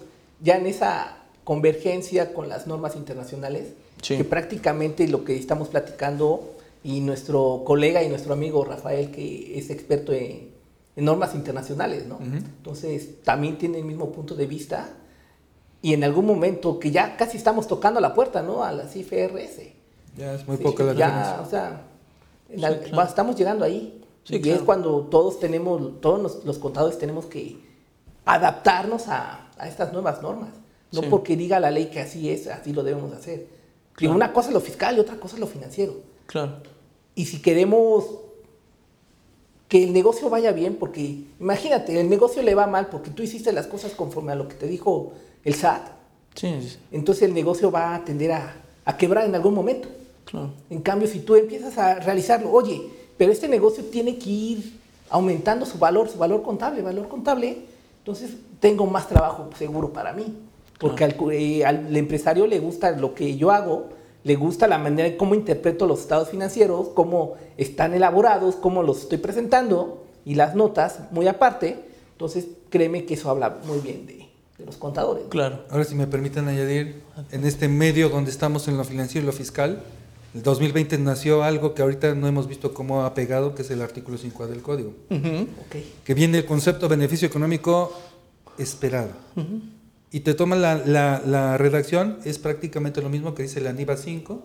ya en esa convergencia con las normas internacionales, Sí. que prácticamente lo que estamos platicando y nuestro colega y nuestro amigo Rafael, que es experto en, en normas internacionales, ¿no? Ujú. Entonces, también tiene el mismo punto de vista y en algún momento que ya casi estamos tocando la puerta, ¿no? A las IFRS. Ya es muy Sí, poca la ya, diferencia. o sea, la- Sí, claro. estamos llegando ahí. Sí, y claro. es cuando todos tenemos, todos los, los contadores tenemos que adaptarnos a, a estas nuevas normas. No porque diga la ley que así es, así lo debemos hacer. Claro. una cosa es lo fiscal y otra cosa es lo financiero. Claro. Y si queremos que el negocio vaya bien, porque imagínate, el negocio le va mal porque tú hiciste las cosas conforme a lo que te dijo el SAT, sí, entonces el negocio va a tender a, a quebrar en algún momento. claro. En cambio, si tú empiezas a realizarlo, oye, pero este negocio tiene que ir aumentando su valor, su valor contable, valor contable, entonces tengo más trabajo seguro para mí. Porque al, eh, al empresario le gusta lo que yo hago, le gusta la manera en cómo interpreto los estados financieros, cómo están elaborados, cómo los estoy presentando y las notas, muy aparte. Entonces, créeme que eso habla muy bien de, de los contadores. Claro. Ahora, si me permiten añadir, en este medio donde estamos en lo financiero y lo fiscal, el 2020 nació algo que ahorita no hemos visto cómo ha pegado, que es el artículo 5 del código, que viene el concepto beneficio económico esperado. Y te toma la, la- la redacción, es prácticamente lo mismo que dice la NIVA 5,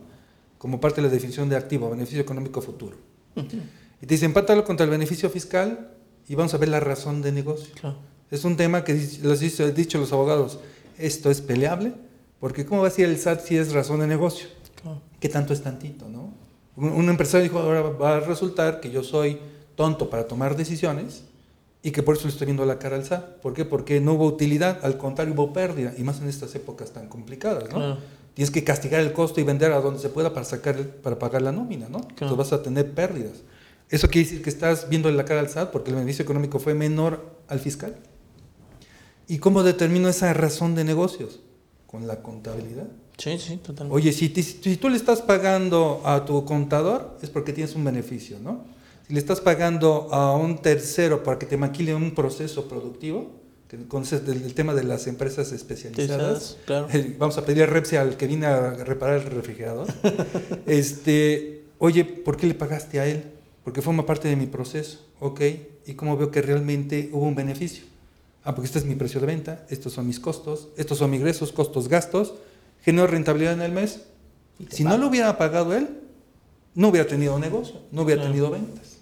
como parte de la definición de activo, beneficio económico futuro. Y te dice, empátalo contra el beneficio fiscal y vamos a ver la razón de negocio. Claro. Es un tema que los han dicho los abogados, esto es peleable, porque ¿cómo va a ser el SAT si es razón de negocio? Claro. ¿Qué tanto es tantito, no? Un, un empresario dijo, ahora va a resultar que yo soy tonto para tomar decisiones y que por eso le estoy viendo la cara al SAT. ¿Por qué? Porque no hubo utilidad, al contrario hubo pérdida, y más en estas épocas tan complicadas, ¿no? Claro. Tienes que castigar el costo y vender a donde se pueda para, sacar, para pagar la nómina, ¿no? Entonces vas a tener pérdidas. Eso quiere decir que estás viendo la cara al SAT porque el beneficio económico fue menor al fiscal. ¿Y cómo determino esa razón de negocios? Con la contabilidad. Sí, sí, totalmente. Oye, si, si tú le estás pagando a tu contador, es porque tienes un beneficio, ¿no? Si le estás pagando a un tercero para que te maquile un proceso productivo, que conoces del, tema de las empresas especializadas, Claro. vamos a pedir a Repsi al que viene a reparar el refrigerador, (laughs) este, oye, ¿por qué le pagaste a él? Porque forma parte de mi proceso, ok, y cómo veo que realmente hubo un beneficio. Ah, porque este es mi precio de venta, estos son mis costos, estos son mis ingresos, costos, gastos, genero rentabilidad en el mes. Si no lo hubiera pagado él, no hubiera tenido negocio, no hubiera tenido ventas.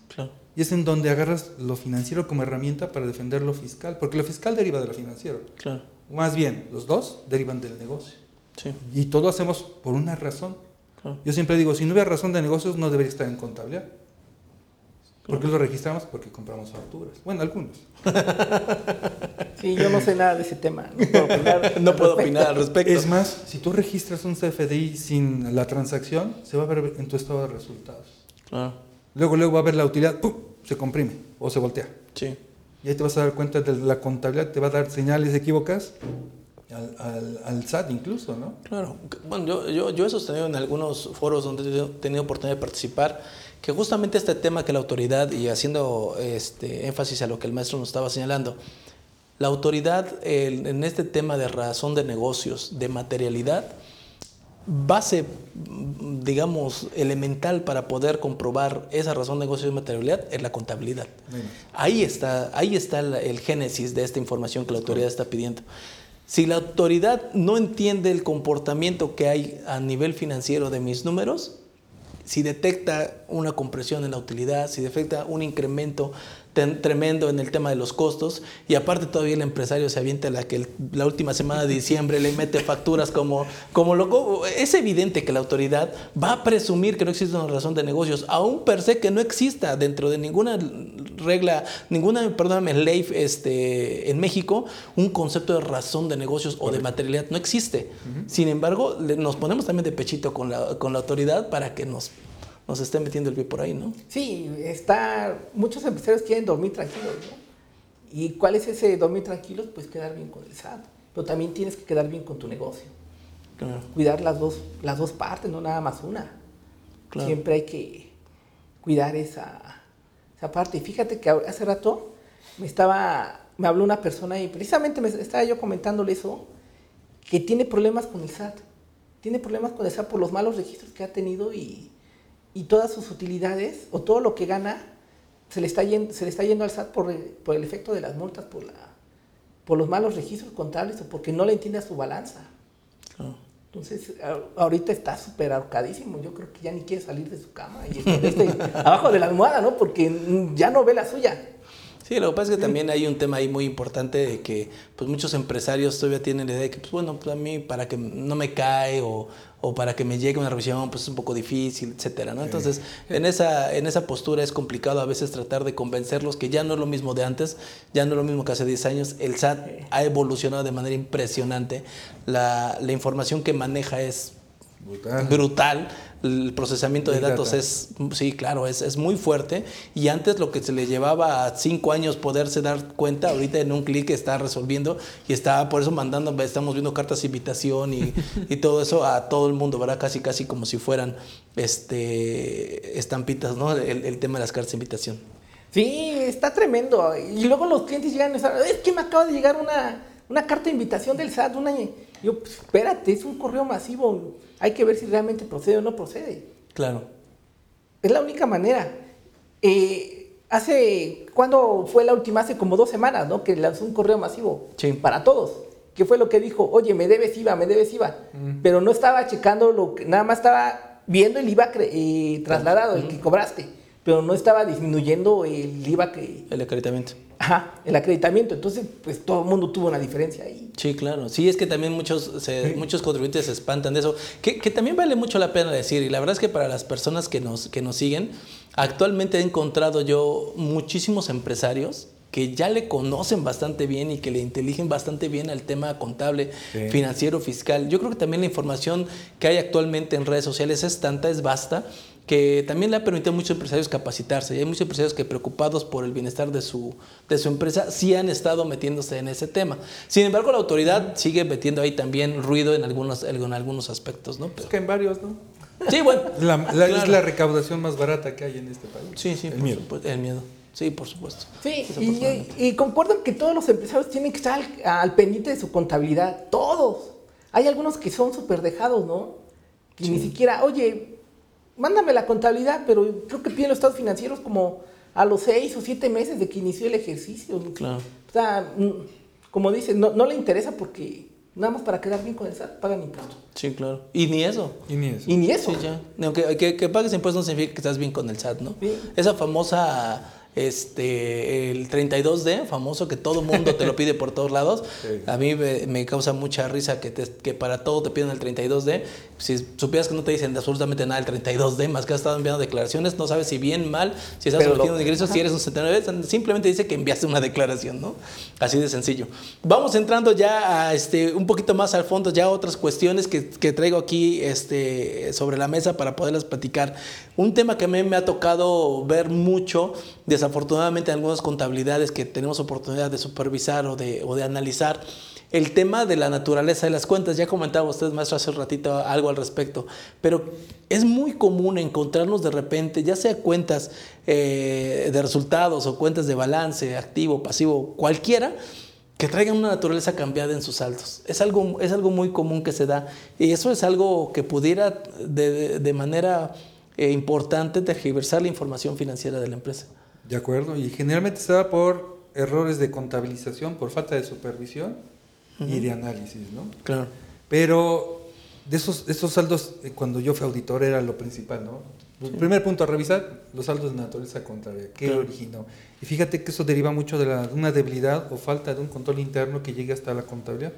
Y es en donde agarras lo financiero como herramienta para defender lo fiscal, porque lo fiscal deriva de lo financiero. Claro. Más bien, los dos derivan del negocio. Sí. Y todo lo hacemos por una razón. Claro. Yo siempre digo, si no hubiera razón de negocios, no debería estar en contabilidad. ¿Por qué lo registramos? Porque compramos facturas. Bueno, algunos. (laughs) Sí, yo no sé nada de ese tema. No puedo opinar. (laughs) No puedo opinar al respecto. Es más, si tú registras un CFDI sin la transacción, se va a ver en tu estado de resultados. Claro. Luego, luego va a ver la utilidad, ¡pum! se comprime o se voltea. Sí. Y ahí te vas a dar cuenta de la contabilidad, te va a dar señales equívocas al, al, al SAT incluso, ¿no? Claro. Bueno, yo, yo, yo he sostenido en algunos foros donde he tenido- oportunidad de participar que justamente este tema que la autoridad, y haciendo este, énfasis a lo que el maestro nos estaba señalando, la autoridad en este tema de razón de negocios, de materialidad, base, digamos, elemental para poder comprobar esa razón de negocios de materialidad es la contabilidad. Ahí está, ahí está el génesis de esta información que la autoridad está pidiendo. Si la autoridad no entiende el comportamiento que hay a nivel financiero de mis números, si detecta una compresión en la utilidad, si detecta un incremento tremendo en el tema de los costos y aparte todavía el empresario se avienta la que la última semana de diciembre le mete facturas como, como loco. Es evidente que la autoridad va a presumir que no existe una razón de negocios, aún per se que no exista dentro de ninguna regla, ninguna, perdóname, ley este, en México, un concepto de razón de negocios o de materialidad. No existe. Sin embargo, nos ponemos también de pechito con la, con la autoridad para que nos nos estén metiendo el pie por ahí, ¿no? Sí, está, muchos empresarios quieren dormir tranquilos, ¿no? ¿Y cuál es ese dormir tranquilos? Pues quedar bien con el SAT, pero también tienes que quedar bien con tu negocio. Cuidar las dos, las dos partes, no nada más una. Siempre hay que cuidar esa, esa parte. Y fíjate que hace rato me estaba, me habló una persona y precisamente me estaba yo comentándole eso, que tiene problemas con el SAT. Tiene problemas con el SAT por los malos registros que ha tenido y, y todas sus utilidades o todo lo que gana se le está yendo, se le está yendo al SAT por, por el efecto de las multas, por, la, por los malos registros contables o porque no le entiende a su balanza. Entonces, ahorita está súper ahorcadísimo. Yo creo que ya ni quiere salir de su cama y está (laughs) abajo de la almohada, ¿no? Porque ya no ve la suya. Sí, lo que pasa es que también hay un tema ahí muy importante de que pues muchos empresarios todavía tienen la idea de que, pues bueno, pues a mí para que no me cae o, o para que me llegue una revisión, pues es un poco difícil, etcétera, ¿no? Entonces, en esa, en esa postura es complicado a veces tratar de convencerlos que ya no es lo mismo de antes, ya no es lo mismo que hace 10 años. El SAT ha evolucionado de manera impresionante. La, la información que maneja es brutal. El procesamiento de datos es, sí, claro, es, es, muy fuerte. Y antes lo que se le llevaba a cinco años poderse dar cuenta, ahorita en un clic está resolviendo y está por eso mandando, estamos viendo cartas de invitación y, (laughs) y, todo eso a todo el mundo, ¿verdad? Casi, casi como si fueran este, estampitas, ¿no? El, el tema de las cartas de invitación. Sí, está tremendo. Y luego los clientes llegan y dicen, es que me acaba de llegar una, una carta de invitación del SAT, una... Yo, pues, espérate, es un correo masivo hay que ver si realmente procede o no procede. Claro. Es la única manera. Eh, hace, ¿cuándo fue la última? Hace como dos semanas, ¿no? Que lanzó un correo masivo sí. para todos. ¿Qué fue lo que dijo? Oye, me debes IVA, me debes IVA. Pero no estaba checando lo que, nada más estaba viendo el IVA eh, trasladado, el que cobraste. Pero no estaba disminuyendo el IVA que... El acreditamiento. Ajá, el acreditamiento. Entonces, pues todo el mundo tuvo una diferencia ahí. Sí, claro. Sí, es que también muchos, muchos contribuyentes se espantan de eso. Que, que, también vale mucho la pena decir. Y la verdad es que para las personas que nos, que nos siguen, actualmente he encontrado yo muchísimos empresarios que ya le conocen bastante bien y que le inteligen bastante bien al tema contable, financiero, fiscal. Yo creo que también la información que hay actualmente en redes sociales es tanta, es basta, que también le ha permitido a muchos empresarios capacitarse. Y hay muchos empresarios que preocupados por el bienestar de su, de su empresa sí han estado metiéndose en ese tema. Sin embargo, la autoridad sigue metiendo ahí también ruido en algunos, en algunos aspectos. ¿no? Es que en varios, ¿no? Sí, bueno. (laughs) Es la recaudación más barata que hay en este país. Sí, sí, el miedo. el miedo. Sí, por supuesto. Sí, y, y, concuerdo que todos los empresarios tienen que estar al, pendiente de su contabilidad. Todos. Hay algunos que son súper dejados, ¿no? Que ni siquiera, oye, mándame la contabilidad, pero creo que piden los estados financieros como a los seis o siete meses de que inició el ejercicio. Claro. O sea, como dices, no, no le interesa porque nada más para quedar bien con el SAT pagan impuestos. Sí, claro. Y ni eso. Y ni eso. Y ni eso. Sí, ya. Aunque que, que pagues impuestos no significa que estás bien con el SAT, ¿no? Sí. Esa famosa este, el 32D, famoso, que todo mundo te lo pide por todos lados. (laughs) A mí me, causa mucha risa que, que para todo te piden el 32D. Si supieras que no te dicen absolutamente nada el 32D, más que has estado enviando declaraciones, no sabes si bien, mal, si estás sometiendo ingresos, si eres un 79, simplemente dice que enviaste una declaración, ¿no? Así de sencillo. Vamos entrando ya a este, un poquito más al fondo, ya otras cuestiones que, que traigo aquí este, sobre la mesa para poderlas platicar. Un tema que a mí me ha tocado ver mucho, desafortunadamente en algunas contabilidades que tenemos oportunidad de supervisar o de, o de analizar, el tema de la naturaleza de las cuentas. Ya comentaba usted, maestro, hace un ratito algo al respecto, pero es muy común encontrarnos de repente, ya sea cuentas eh, de resultados o cuentas de balance, activo, pasivo, cualquiera, que traigan una naturaleza cambiada en sus saldos. Es algo, es algo muy común que se da y eso es algo que pudiera de, de manera eh, importante tergiversar la información financiera de la empresa. De acuerdo, y generalmente se da por errores de contabilización, por falta de supervisión y de análisis, ¿no? Claro. Pero de esos, esos saldos, eh, cuando yo fui auditor, era lo principal, ¿no? El primer punto a revisar, los saldos de naturaleza contraria. ¿Qué Claro. originó? Y fíjate que eso deriva mucho de la- de una debilidad o falta de un control interno que llegue hasta la contabilidad.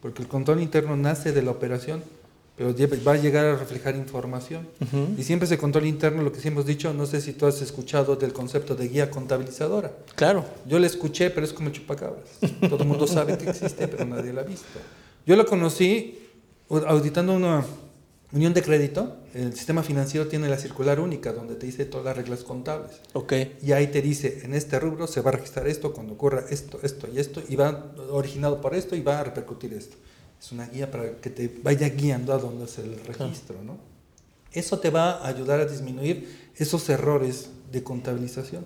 Porque el control interno nace de la operación, pero va a llegar a reflejar información. Ujú. Y siempre ese control interno, lo que sí hemos dicho, no sé si tú has escuchado del concepto de guía contabilizadora. Claro. Yo la escuché, pero es como el chupacabras. Todo el mundo sabe que existe, pero nadie la ha visto. Yo lo conocí auditando una unión de crédito. El sistema financiero tiene la circular única, donde te dice todas las reglas contables. Ok. Y ahí te dice, en este rubro se va a registrar esto cuando ocurra esto, esto y esto, y va originado por esto y va a repercutir esto. Es una guía para que te vaya guiando a dónde es el registro, ¿no? Eso te va a ayudar a disminuir esos errores de contabilización.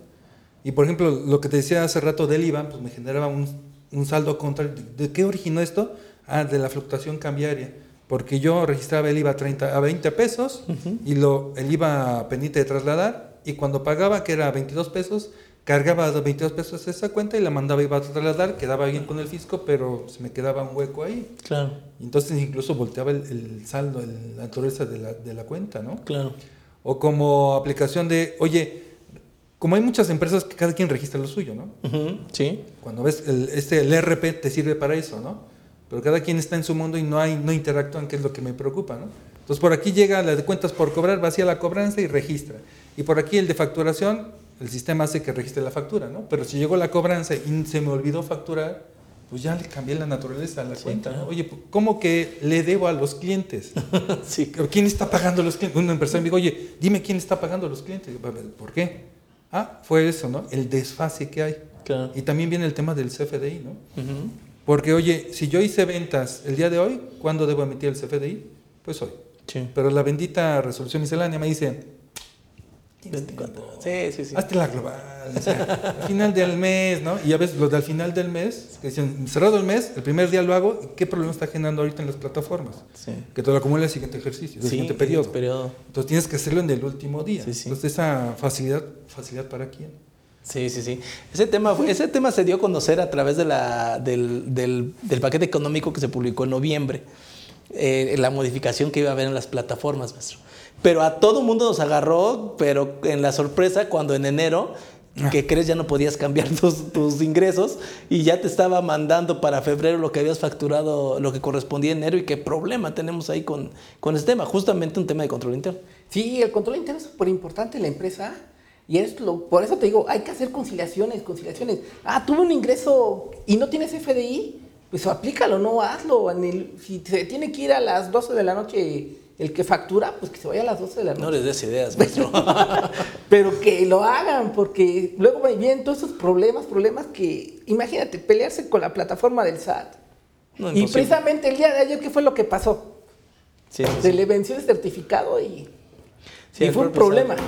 Y por ejemplo, lo que te decía hace rato del IVA, pues me generaba un, un saldo contra... ¿De qué originó esto? Ah, de la fluctuación cambiaria. Porque yo registraba el IVA a, 30, a 20 pesos y lo, el IVA pendiente de trasladar y cuando pagaba, que era 22 pesos, cargaba los 22 pesos a esa cuenta y la mandaba iba a trasladar, quedaba bien con el fisco, pero se me quedaba un hueco ahí. Claro. Entonces incluso volteaba el, el saldo, el- la naturaleza de la, de la cuenta, ¿no? Claro. O como aplicación de, oye, como hay muchas empresas que cada quien registra lo suyo, ¿no? Ujú. Sí. Cuando ves el, este, el RP te sirve para eso, ¿no? Pero cada quien está en su mundo y no hay, no interactúan, que es lo que me preocupa, ¿no? Entonces por aquí llega la de cuentas por cobrar, vacía la cobranza y registra. Y por aquí el de facturación, el sistema hace que registre la factura, ¿no? Pero si llegó la cobranza y se me olvidó facturar, pues ya le cambié la naturaleza a la Sí, cuenta, claro. ¿no? Oye, ¿cómo que le debo a los clientes? (laughs) sí. ¿Pero ¿Quién está pagando a los clientes? Un empresario me dijo, oye, dime quién está pagando a los clientes. ¿Por qué? Ah, fue eso, ¿no? El desfase que hay. Claro. Y también viene el tema del CFDI, ¿no? Porque, oye, si yo hice ventas el día de hoy, ¿cuándo debo emitir el CFDI? Pues hoy. Sí. Pero la bendita resolución miscelánea me dice, 24. Sí, sí, sí. hazte la global, o sea, al final del mes, ¿no? Y a veces los del final del mes, que dicen, cerrado el mes, el primer día lo hago, ¿qué problema está generando ahorita en las plataformas? Sí. Que te lo acumula el siguiente ejercicio, el Sí, siguiente periodo. periodo. Entonces tienes que hacerlo en el último día. Sí, sí. Entonces esa facilidad, facilidad para quién. Sí, sí, sí. Ese tema, fue- ese tema se dio a conocer a través de la, del, del- del paquete económico que se publicó en noviembre, eh, la modificación que iba a haber en las plataformas, maestro. Pero a todo mundo nos agarró, pero en la sorpresa cuando en enero, que crees ya no podías cambiar (laughs) tus, tus ingresos y ya te estaba mandando para febrero lo que habías facturado, lo que correspondía en enero y qué problema tenemos ahí con, con ese tema, justamente un tema de control interno. Sí, el control interno es súper importante en la empresa. Y es lo, por eso te digo, hay que hacer conciliaciones, conciliaciones. Ah, tuve un ingreso y no tienes FDI, pues aplícalo, no hazlo. En el- si se tiene que ir a las 12 de la noche el que factura, pues que se vaya a las 12 de la noche. No les des ideas, maestro. (laughs) Pero que lo hagan, porque luego vienen todos esos problemas, problemas que, imagínate, pelearse con la plataforma del SAT. No, y precisamente el día de ayer, ¿qué fue lo que pasó? Sí, sí, Se sí. le venció el certificado y, y fue un problema. SAT.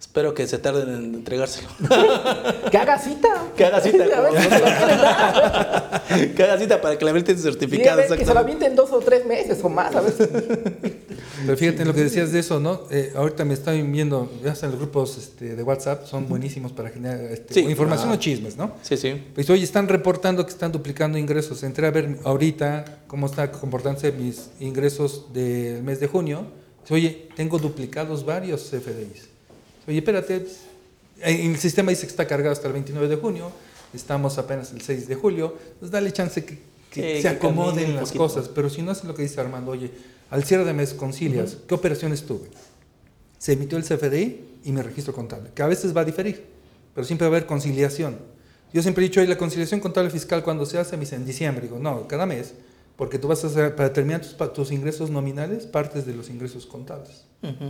Espero que se tarden en entregárselo. Que haga cita. Que haga cita, (laughs) que haga cita para que le avienten Sí, certificado. que se lo exactamente. avienten dos o tres meses o más, a ver. si- Pero fíjate en lo que decías de eso, ¿no? Eh, ahorita me están viendo, ya hasta los grupos este, de WhatsApp son buenísimos para generar este, Sí. información Ah. o chismes, ¿no? Sí, sí. Pues oye, están reportando que están duplicando ingresos. Entré a ver ahorita cómo está comportándose mis ingresos del mes de junio. Dice, Oye, tengo duplicados varios CFDIs. Oye, espérate, eh, el sistema dice que está cargado hasta el 29 de junio, estamos apenas el 6 de julio, pues dale chance que, que Sí, se que acomoden un las cosas. Pero si no hacen lo que dice Armando, oye, al cierre de mes concilias, ¿qué operaciones tuve? Se emitió el CFDI y mi registro contable, que a veces va a diferir, pero siempre va a haber conciliación. Yo siempre he dicho, ¿y la conciliación contable fiscal cuando se hace? Me dicen en diciembre. Digo, no, cada mes, porque tú vas a hacer, para determinar tus, ingresos nominales, partes de los ingresos contables.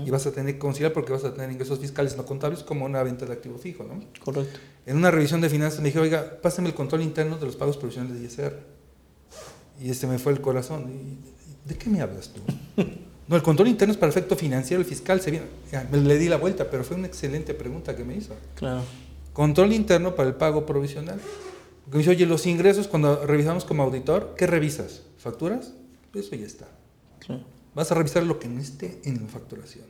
Y vas a tener que conciliar porque vas a tener ingresos fiscales no contables como una venta de activo fijo, ¿no? Correcto. En una revisión de finanzas me dije, oiga, pásame el control interno de los pagos provisionales de ISR. Y este me fue el corazón. Y, ¿De qué me hablas tú? (laughs) No, el control interno es para efecto financiero, el fiscal se viene. Me le di la vuelta, pero fue una excelente pregunta que me hizo. Claro. Control interno para el pago provisional. Porque me dice, oye, los ingresos cuando revisamos como auditor, ¿qué revisas? ¿Facturas? Eso ya está. Vas a revisar lo que no esté en la facturación.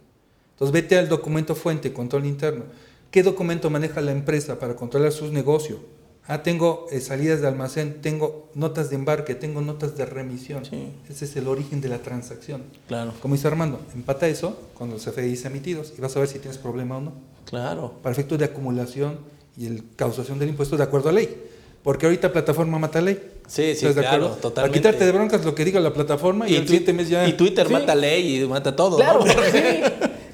Entonces vete al documento fuente, control interno. ¿Qué documento maneja la empresa para controlar sus negocios? Ah, tengo eh, salidas de almacén, tengo notas de embarque, tengo notas de remisión. Sí. Ese es el origen de la transacción. Claro, Como dice Armando, empata eso con los CFDIs emitidos y vas a ver si tienes problema o no. claro. Para efectos de acumulación y el causación del impuesto de acuerdo a ley. Porque ahorita plataforma mata ley. Sí, sí, ¿Estás de claro, acuerdo? totalmente. Para quitarte de broncas lo que diga la plataforma y, el tu- siguiente mes ya... y Twitter Sí. mata ley y mata todo. Claro, (laughs) ¿no? sí.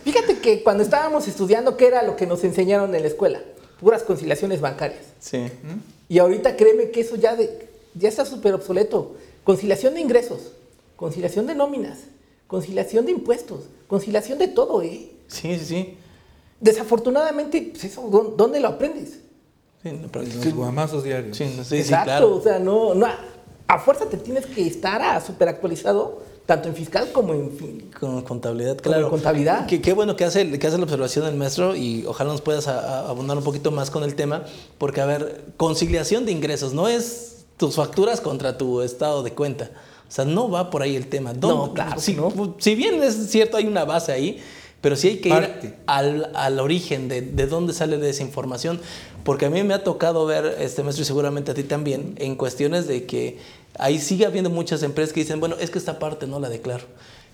Fíjate que cuando estábamos estudiando, ¿qué era lo que nos enseñaron en la escuela? Puras conciliaciones bancarias. Sí. Y ahorita créeme que eso ya, de- ya está súper obsoleto. Conciliación de ingresos, conciliación de nóminas, conciliación de impuestos, conciliación de todo, ¿eh? Sí, sí, sí. Desafortunadamente, pues eso, ¿dó- ¿dónde lo aprendes? Sí, no, pero- Los guamazos diarios. sí, no, sí, sí, Exacto, claro. o sea, no, no, a, a fuerza te tienes que estar a súper actualizado, tanto en fiscal como en. Con contabilidad, Como claro. contabilidad. Qué, qué bueno que hace, que hace la observación el maestro y ojalá nos puedas a- a- abundar un poquito más con el tema, porque a ver, conciliación de ingresos no es tus facturas contra tu estado de cuenta. O sea, no va por ahí el tema. No, claro Si, no. si bien es cierto, hay una base ahí, pero sí hay que Parte. ir al, al origen de, de dónde sale de esa información, porque a mí me ha tocado ver, este maestro, y seguramente a ti también, en cuestiones de que ahí sigue habiendo muchas empresas que dicen, bueno, es que esta parte no la declaro.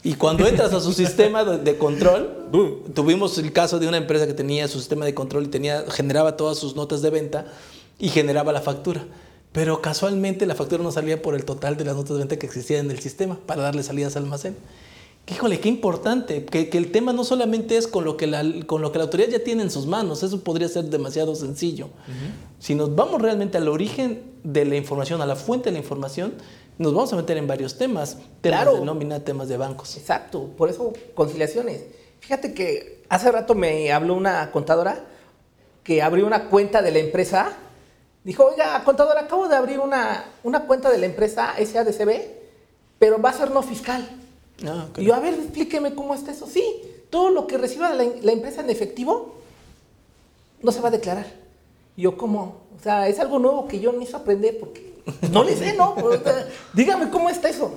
Y cuando entras a su (laughs) sistema de, de control, ¡boom! tuvimos el caso de una empresa que tenía su sistema de control y tenía, generaba todas sus notas de venta y generaba la factura. Pero casualmente la factura no salía por el total de las notas de venta que existían en el sistema para darle salidas al almacén. Híjole, qué importante, que, que el tema no solamente es con lo, que la, con lo que la autoridad ya tiene en sus manos, eso podría ser demasiado sencillo. Si nos vamos realmente al origen de la información, a la fuente de la información, nos vamos a meter en varios temas, temas Claro. de nómina, temas de bancos. Exacto, por eso conciliaciones. Fíjate que hace rato me habló una contadora que abrió una cuenta de la empresa. Dijo, oiga, contadora, acabo de abrir una, una cuenta de la empresa SADCB, pero va a ser no fiscal. Ah, ok. Y yo, a ver, explíqueme cómo está eso. Sí, todo lo que reciba la, la empresa en efectivo no se va a declarar. Y yo, ¿cómo? O sea, es algo nuevo que yo necesito aprender porque no le sé, ¿no? O sea, dígame cómo está eso.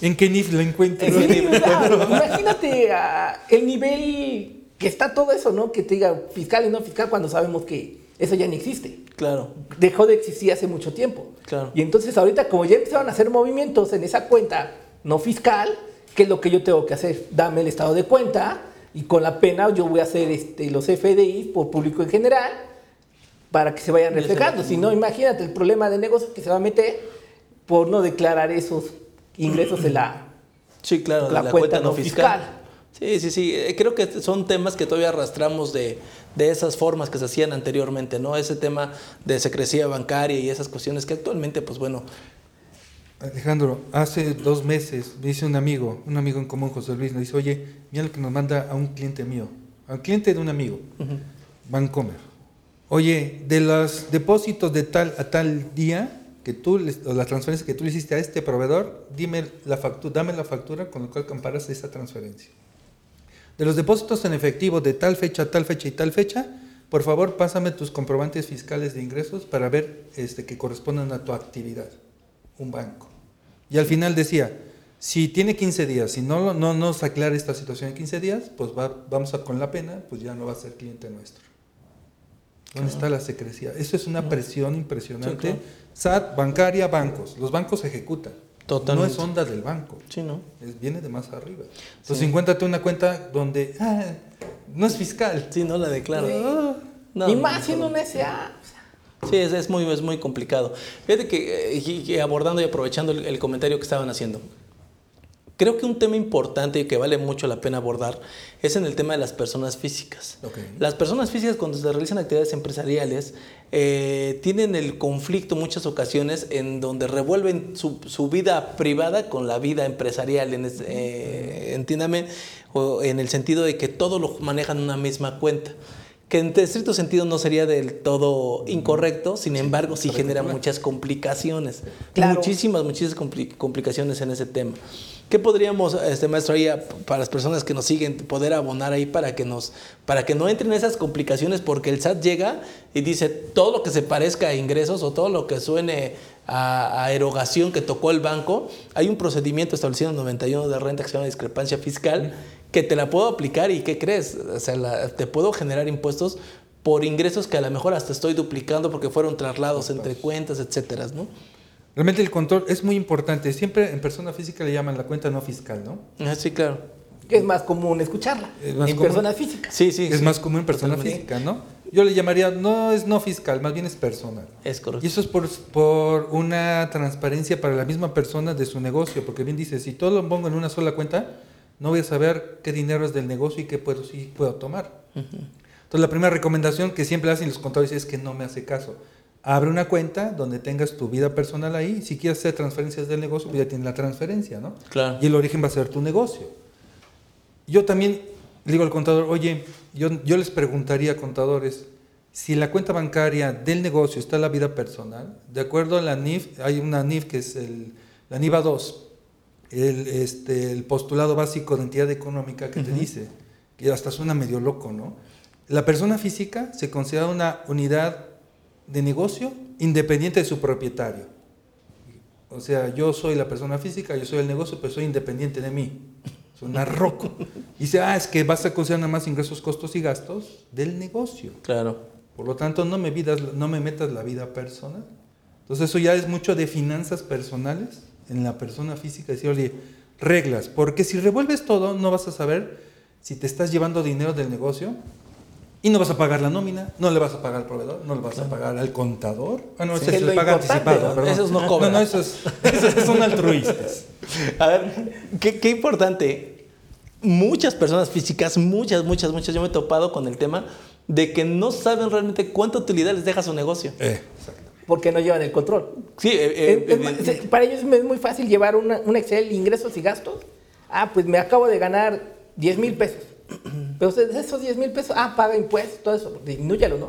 ¿En qué NIF la encuentro? Sí, (laughs) o sea, imagínate ah, el nivel que está todo eso, ¿no? Que te diga fiscal y no fiscal cuando sabemos que eso ya ni existe. Claro, Dejó de existir hace mucho tiempo. Claro. Y entonces ahorita como ya empezaron a hacer movimientos en esa cuenta no fiscal, ¿qué es lo que yo tengo que hacer? Dame el estado de cuenta y con la pena yo voy a hacer este, los FDI por público en general para que se vayan reflejando. Si no, imagínate el problema de negocio que se va a meter por no declarar esos ingresos en la... sí, claro, de La la, cuenta cuenta no no fiscal. fiscal. Sí, sí, sí. Eh, Creo que son temas que todavía arrastramos de, de esas formas que se hacían anteriormente, ¿no? Ese tema de secrecía bancaria y esas cuestiones que actualmente, pues bueno, Alejandro, hace dos meses me dice un amigo, un amigo en común, José Luis, me dice, oye, mira lo que nos manda a un cliente mío, a un cliente de un amigo, Bancomer. Oye, de los depósitos de tal a tal día, que tú, o la transferencia que tú le hiciste a este proveedor, dime la factura, dame la factura con la cual comparas esa transferencia. De los depósitos en efectivo de tal fecha, tal fecha y tal fecha, por favor pásame tus comprobantes fiscales de ingresos para ver este, que correspondan a tu actividad, un banco. Y al final decía, si tiene 15 días, si no, no nos aclara esta situación en 15 días, pues va- vamos a con la pena, pues ya no va a ser cliente nuestro. ¿Dónde está la secrecía? Eso es una presión impresionante. Sí, claro. SAT, bancaria, bancos. Los bancos ejecutan. Totalmente. No es onda del banco. sí, ¿no? Es- viene de más arriba. Entonces, encuéntrate una cuenta donde ah, no es fiscal. Sí, no la declaro. Ah, No, y no, más no, siendo un SA. Sí, es, es muy, es muy complicado. Fíjate que, eh, y- y abordando y aprovechando el, el comentario que estaban haciendo, creo que un tema importante y que vale mucho la pena abordar es en el tema de las personas físicas. Ok. Las personas físicas cuando se realizan actividades empresariales eh, tienen el conflicto muchas ocasiones en donde revuelven su, su vida privada con la vida empresarial, en es- eh, entiéndame, o en el sentido de que todo lo manejan en una misma cuenta que en estricto sentido no sería del todo incorrecto, sin embargo sí genera muchas complicaciones, Claro. muchísimas, muchísimas compli- complicaciones en ese tema. ¿Qué podríamos, este maestro, ahí a- para las personas que nos siguen, poder abonar ahí para que nos, para que no entren esas complicaciones? Porque el SAT llega y dice todo lo que se parezca a ingresos o todo lo que suene a, a erogación que tocó el banco, hay un procedimiento establecido en el 91 de renta que se llama discrepancia fiscal, que te la puedo aplicar y ¿qué crees? O sea, la- te puedo generar impuestos por ingresos que a lo mejor hasta estoy duplicando porque fueron traslados entre cuentas, etcétera, ¿no? Realmente el control es muy importante. Siempre en persona física le llaman la cuenta no fiscal, ¿no? Ah, Sí, claro. Que es más común escucharla Es más en común. personas físicas. Sí, sí. es sí. más común en persona Totalmente. física, ¿no? Yo le llamaría, no es no fiscal, más bien es personal. Es correcto. Y eso es por, por una transparencia para la misma persona de su negocio, porque bien dice, si todo lo pongo en una sola cuenta, no voy a saber qué dinero es del negocio y qué puedo, sí puedo tomar. Entonces la primera recomendación que siempre hacen los contadores es que no me hace caso. Abre una cuenta donde tengas tu vida personal ahí. Si quieres hacer transferencias del negocio, pues ya tienes la transferencia, ¿no? Claro. Y el origen va a ser tu negocio. Yo también le digo al contador, oye, yo, yo les preguntaría a contadores, si en la cuenta bancaria del negocio está la vida personal, de acuerdo a la NIF, hay una NIF que es el, la NIVA 2, el, este, el postulado básico de entidad económica que te dice, que hasta suena medio loco, ¿no? La persona física se considera una unidad de negocio independiente de su propietario. O sea, yo soy la persona física, yo soy el negocio, pero soy independiente de mí. Suena (laughs) roco. Y dice, ah, es que vas a considerar nada más ingresos, costos y gastos del negocio. Claro. Por lo tanto, no me, vidas, no me metas la vida personal. Entonces, eso ya es mucho de finanzas personales en la persona física. Decir, oye, reglas, porque si revuelves todo, no vas a saber si te estás llevando dinero del negocio y no vas a pagar la nómina, no le vas a pagar al proveedor, no le vas a pagar al contador. Ah, no, Sí, ese es se le paga anticipado. perdón. Esos no cobran. No, no, esos, (laughs) esos son altruistas. A ver, qué, qué importante. Muchas personas físicas, muchas, muchas, muchas, yo me he topado con el tema de que no saben realmente cuánta utilidad les deja su negocio. Eh, exacto. Porque no llevan el control. Sí, eh, eh, Es- es eh, para ellos es muy fácil llevar una- un Excel, ingresos y gastos. Ah, pues me acabo de ganar 10 mil pesos. Pero ustedes, esos 10 mil pesos, ah, paga impuestos, todo eso, disminúyalo, ¿no?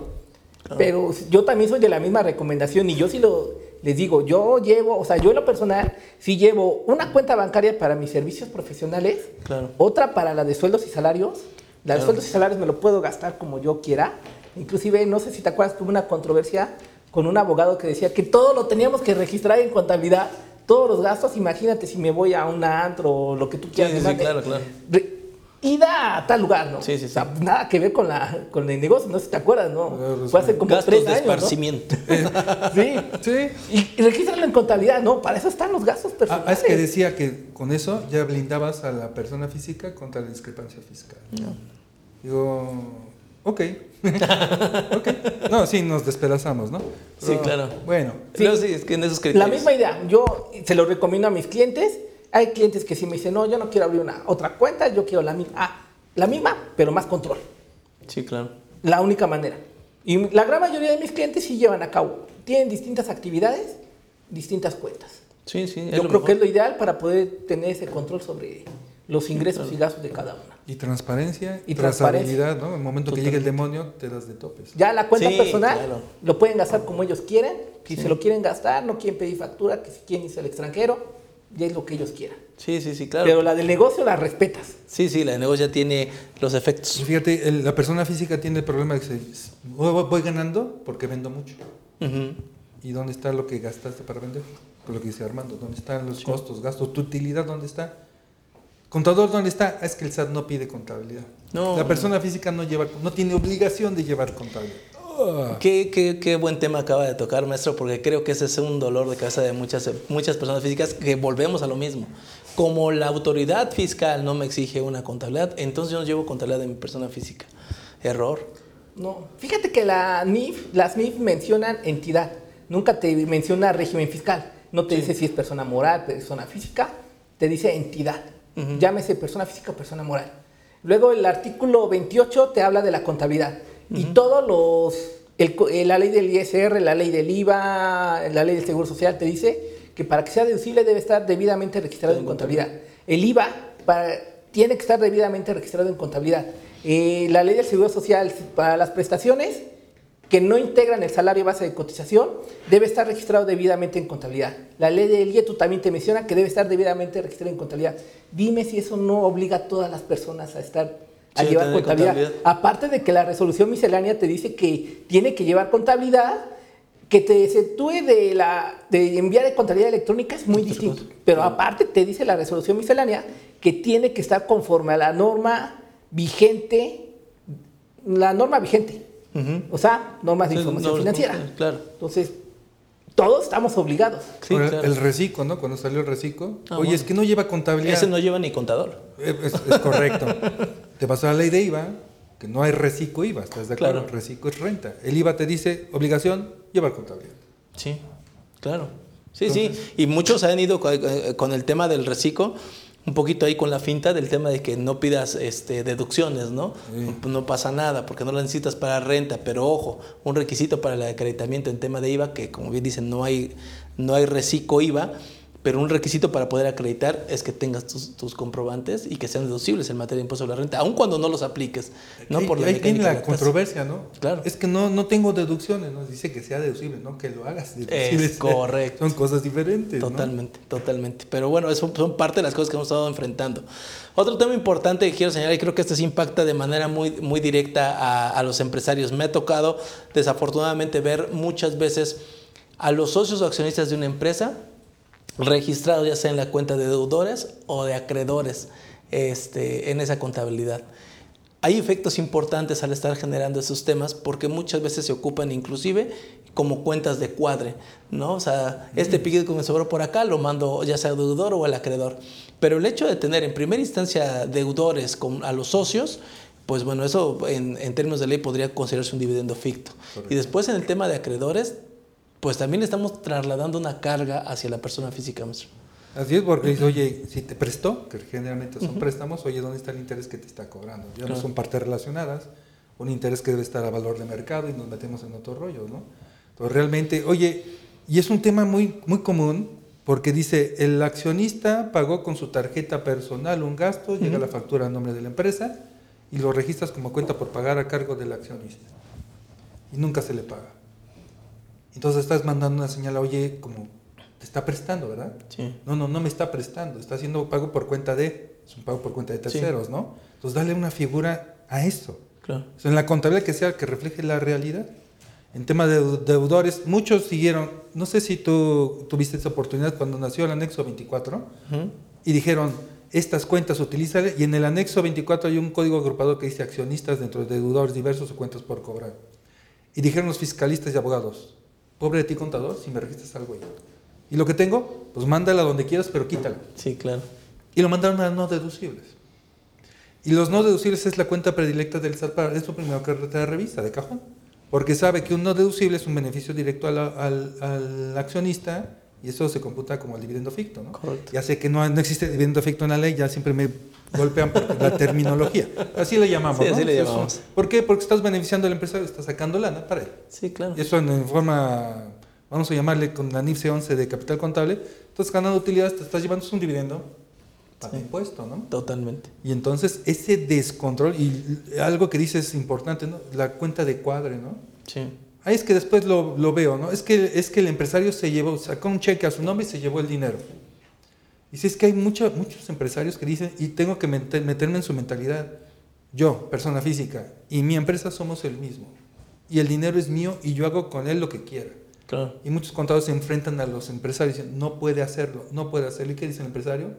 Pero yo también soy de la misma recomendación y yo sí lo les digo, yo llevo, o sea, yo en lo personal, sí llevo una cuenta bancaria para mis servicios profesionales, Claro. otra para la de sueldos y salarios. La de Claro. sueldos y salarios me lo puedo gastar como yo quiera. Inclusive, no sé si te acuerdas hubo una controversia con un abogado que decía que todo lo teníamos que registrar en contabilidad, todos los gastos. Imagínate si me voy a un antro o lo que tú quieras. sí, sí, mande. claro, claro. Ida a tal lugar, ¿no? Sí, sí, O sea, sí. nada que ver con, la, con el negocio, no sé si te acuerdas, ¿no? Claro, Fue hace como gastos tres de años, ¿no? esparcimiento. (laughs) Sí. Sí. Y, y regístralo en contabilidad, ¿no? Para eso están los gastos Ah, personales. es que decía que con eso ya blindabas a la persona física contra la discrepancia fiscal. Digo, ok. (laughs) ok. No, sí, nos despedazamos, ¿no? Sí, claro. Bueno, Sí. Pero sí, es que en esos La criterios. misma idea, yo se lo recomiendo a mis clientes. Hay clientes que sí me dicen, no, yo no quiero abrir una otra cuenta, yo quiero la misma. Ah, la misma, pero más control. Sí, claro. La única manera. Y la gran mayoría de mis clientes sí llevan a cabo. Tienen distintas actividades, distintas cuentas. Sí, sí. Yo creo que es lo ideal para poder tener ese control sobre los ingresos y gastos de cada una. Y transparencia y trazabilidad, ¿no? En el momento que llegue el demonio, te das de topes. Ya la cuenta Sí, personal claro. lo pueden gastar como ellos quieren. Si se lo quieren gastar, no quieren pedir factura, que si quieren irse al extranjero, ya es lo que ellos quieran. Sí, sí, sí, claro. Pero la del negocio la respetas. Sí, sí, la de negocio ya tiene los Y efectos. fíjate, el- la persona física tiene el problema de que se, voy, voy ganando porque vendo mucho. ¿Y dónde está lo que gastaste para vender? Con lo que dice Armando, ¿dónde están los costos, gastos, tu utilidad, dónde está? Contador, ¿dónde está? Es que el SAT no pide contabilidad. No. La persona física no lleva, no tiene obligación de llevar contabilidad. Ah. Qué, qué- qué buen tema acaba de tocar, maestro, porque creo que ese es un dolor de cabeza de muchas, muchas personas físicas que volvemos a lo mismo. Como la autoridad fiscal no me exige una contabilidad, entonces yo no llevo contabilidad de mi persona física. Error. No. Fíjate que la NIF, las NIF mencionan entidad. Nunca te menciona régimen fiscal. No te dice si es persona moral, persona física. Te dice entidad. Llámese persona física o persona moral. Luego el artículo 28 te habla de la contabilidad. Y todos los... el eh, la ley del ISR, la ley del IVA, la ley del Seguro Social te dice que para que sea deducible debe estar debidamente registrado en contabilidad. El IVA para- tiene que estar debidamente registrado en contabilidad. Eh, la ley del Seguro Social para las prestaciones que no integran el salario base de cotización debe estar registrado debidamente en contabilidad. La ley del IETU también te menciona que debe estar debidamente registrado en contabilidad. Dime si eso no obliga a todas las personas a estar a Sí, llevar contabilidad. Aparte de que la resolución miscelánea te dice que tiene que llevar contabilidad, que te exceptúe de la de enviar de contabilidad electrónica es muy distinto. Pero aparte te dice la resolución miscelánea que tiene que estar conforme a la norma vigente, la norma vigente O sea, normas de información no, financiera. claro. Entonces, todos estamos obligados. Sí, Ahora, claro. El reciclo, ¿no? Cuando salió el reciclo. Ah, Oye, bueno. es que no lleva contabilidad. Ese no lleva ni contador. Eh, Es, es correcto. (laughs) te pasó la ley de IVA, que no hay reciclo IVA, ¿estás de acuerdo? Claro. Reciclo es renta. El IVA te dice, obligación, llevar contabilidad. Sí, claro. Sí, sí. Y muchos han ido con, eh, con el tema del reciclo, un poquito ahí con la finta del tema de que no pidas este, deducciones, ¿no? Sí. No pasa nada porque no lo necesitas para renta, pero ojo, un requisito para el acreditamiento en tema de IVA, que como bien dicen, no hay, no hay reciclo IVA, pero un requisito para poder acreditar es que tengas tus, tus comprobantes y que sean deducibles en materia de impuesto sobre la renta, aun cuando no los apliques, ¿no? Por la ahí la controversia, ¿no? Claro. Es que no, no tengo deducciones, ¿no? Dice que sea deducible, no que lo hagas deducible. Es (laughs) correcto. Son cosas diferentes, ¿no? Totalmente, totalmente. Pero bueno, eso son parte de las cosas que hemos estado enfrentando. Otro tema importante que quiero señalar, y creo que este sí impacta de manera muy, muy directa a, a los empresarios. Me ha tocado, desafortunadamente, ver muchas veces a los socios o accionistas de una empresa registrados ya sea en la cuenta de deudores o de acreedores este, en esa contabilidad. Hay efectos importantes al estar generando esos temas porque muchas veces se ocupan inclusive como cuentas de cuadre, ¿no? O sea, este piquete que me sobró por acá lo mando ya sea al deudor o al acreedor. Pero el hecho de tener en primera instancia deudores con, a los socios, pues bueno, eso en, en términos de ley podría considerarse un dividendo ficto. Y después en el tema de acreedores, pues también estamos trasladando una carga hacia la persona física, maestro. Así es, porque dice, oye, si te prestó, que generalmente son préstamos, oye, ¿dónde está el interés que te está cobrando? Ya Claro. no son partes relacionadas, un interés que debe estar a valor de mercado y nos metemos en otro rollo, ¿no? Entonces, realmente, oye, y es un tema muy, muy común, porque dice, el accionista pagó con su tarjeta personal un gasto, llega la factura a nombre de la empresa y lo registras como cuenta por pagar a cargo del accionista. Y nunca se le paga. Entonces estás mandando una señal, oye, como te está prestando, ¿verdad? Sí. No, no, no me está prestando, está haciendo pago por cuenta de, es un pago por cuenta de Sí. terceros, ¿no? Entonces dale una figura a eso. Claro. O sea, en la contabilidad que sea que refleje la realidad. En tema de deu- deudores, muchos siguieron, no sé si tú tuviste esa oportunidad cuando nació el anexo 24 Ujú. y dijeron, estas cuentas utilízale y en el anexo 24 hay un código agrupador que dice accionistas dentro de deudores diversos o cuentas por cobrar. Y dijeron los fiscalistas y abogados, pobre de ti contador si me registras algo ahí. Y lo que tengo, pues mándala donde quieras, pero quítalo. Sí, claro. Y lo mandaron a no deducibles. Y los no deducibles es la cuenta predilecta del SAT para es lo primero que te revisa de cajón. Porque sabe que un no deducible es un beneficio directo al, al- al accionista y eso se computa como el dividendo ficto. ¿no? Correcto. Ya sé que no, no existe dividendo ficto en la ley, ya siempre me golpean por la terminología. Así le llamamos. Sí, ¿no? así le llamamos. ¿Por qué? Porque estás beneficiando al empresario, estás sacando lana para él. Sí, claro. Y eso en, en forma, vamos a llamarle con la NIF 11 de capital contable, estás ganando utilidades, te estás llevando un dividendo para Sí. impuesto, ¿no? Totalmente. Y entonces ese descontrol, y algo que dices importante, ¿no? La cuenta de cuadre, ¿no? Sí. Ahí es que después lo, lo veo, ¿no? Es que, es que el empresario se llevó, sacó un cheque a su nombre y se llevó el dinero. Y si es que hay mucha- muchos empresarios que dicen, y tengo que meter- meterme en su mentalidad, yo, persona física, y mi empresa somos el mismo. Y el dinero es mío y yo hago con él lo que quiera. Claro. Y muchos contadores se enfrentan a los empresarios y dicen, no puede hacerlo, no puede hacerlo. ¿Y qué dice el empresario?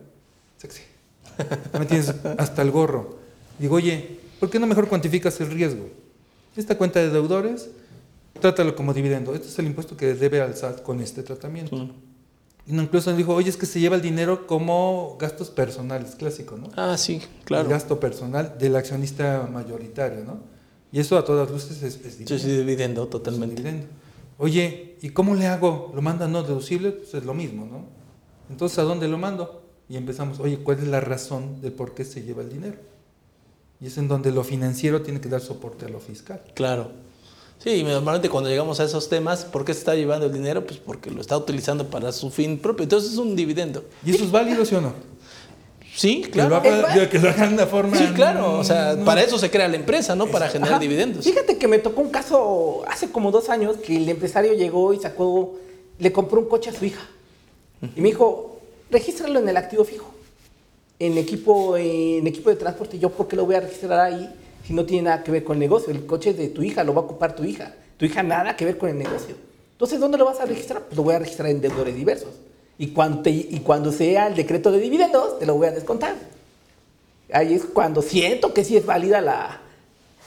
Sexy. (laughs) Me tienes hasta el gorro. Digo, oye, ¿por qué no mejor cuantificas el riesgo? Esta cuenta de deudores, trátalo como dividendo. Este es el impuesto que debe al SAT con este tratamiento. Sí. Y no, incluso nos dijo, oye, es que se lleva el dinero como gastos personales, clásico, ¿no? Ah, sí, El claro. gasto personal del accionista mayoritario, ¿no? Y eso a todas luces es, es dividendo. sí, dividendo, Es totalmente. dividendo. Oye, ¿y cómo le hago? ¿Lo manda no deducible? Pues es lo mismo, ¿no? Entonces, ¿a dónde lo mando? Y empezamos, oye, ¿cuál es la razón de por qué se lleva el dinero? Y es en donde lo financiero tiene que dar soporte a lo fiscal. Claro. Sí, y normalmente cuando llegamos a esos temas, ¿por qué se está llevando el dinero? Pues porque lo está utilizando para su fin propio. Entonces es un dividendo. ¿Y eso es válido, sí o no? Sí, Que lo, claro. haga- que lo hagan de forma... Sí, claro. O sea, no- para eso se crea la empresa, ¿no? Para generar Ajá. dividendos. Fíjate que me tocó un caso hace como dos años que el empresario llegó y sacó, le compró un coche a su hija. Y me dijo, regístralo en el activo fijo, en equipo, en equipo de transporte. Y yo, ¿por qué lo voy a registrar ahí si no tiene nada que ver con el negocio? El coche es de tu hija, lo va a ocupar tu hija. Tu hija nada que ver con el negocio. Entonces, ¿dónde lo vas a registrar? Pues lo voy a registrar en deudores diversos. Y cuando, y cuando sea el decreto de dividendos, te lo voy a descontar. Ahí es cuando siento que sí es válida la,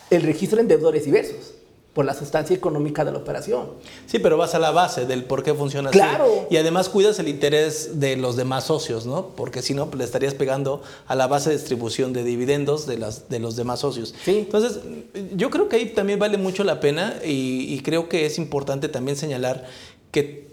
el registro en deudores diversos. Por la sustancia económica de la operación. Sí, pero vas a la base del por qué funciona Claro. así. Y además cuidas el interés de los demás socios, ¿no? Porque si no, le estarías pegando a la base de distribución de dividendos de, las, de los demás socios. Sí. Entonces, yo creo que ahí también vale mucho la pena y, y creo que es importante también señalar que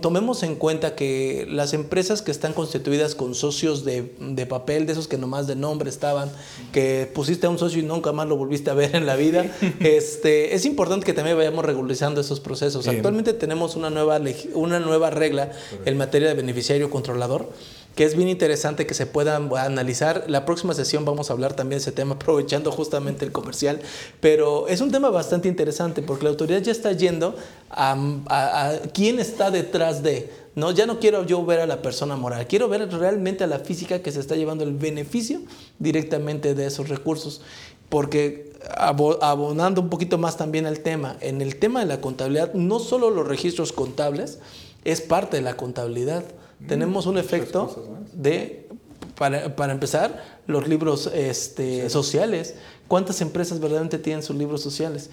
tomemos en cuenta que las empresas que están constituidas con socios de, de papel, de esos que nomás de nombre estaban, que pusiste a un socio y nunca más lo volviste a ver en la vida, (laughs) este, es importante que también vayamos regularizando esos procesos. Actualmente tenemos una nueva, una nueva regla en materia de beneficiario controlador que es bien interesante que se pueda analizar. La próxima sesión vamos a hablar también de ese tema, (laughs) aprovechando justamente el comercial, pero es un tema bastante interesante porque la autoridad ya está yendo a, a- a quién está detrás de, ¿no? Ya no quiero yo ver a la persona moral, quiero ver realmente a la física que se está llevando el beneficio directamente de esos recursos. Porque abo- abonando un poquito más también al tema, en el tema de la contabilidad, no solo los registros contables, es parte de la contabilidad. Tenemos un efecto cosas más. de, para, para empezar, los libros este, sociales. ¿Cuántas empresas verdaderamente tienen sus libros sociales?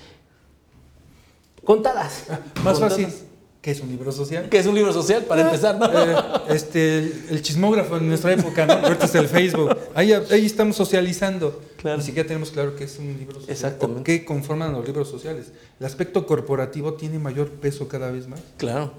Contadas. (laughs) Más Contadas. fácil. ¿Qué es un libro social? ¿Qué es un libro social? Para empezar, ¿no? Eh, este, el, el chismógrafo en nuestra época, ¿no? Ahorita es el (laughs) Facebook. Ahí, ahí estamos socializando. Claro. Ni siquiera tenemos claro qué es un libro social. Exactamente. qué conforman los libros sociales. El aspecto corporativo tiene mayor peso cada vez más. Claro.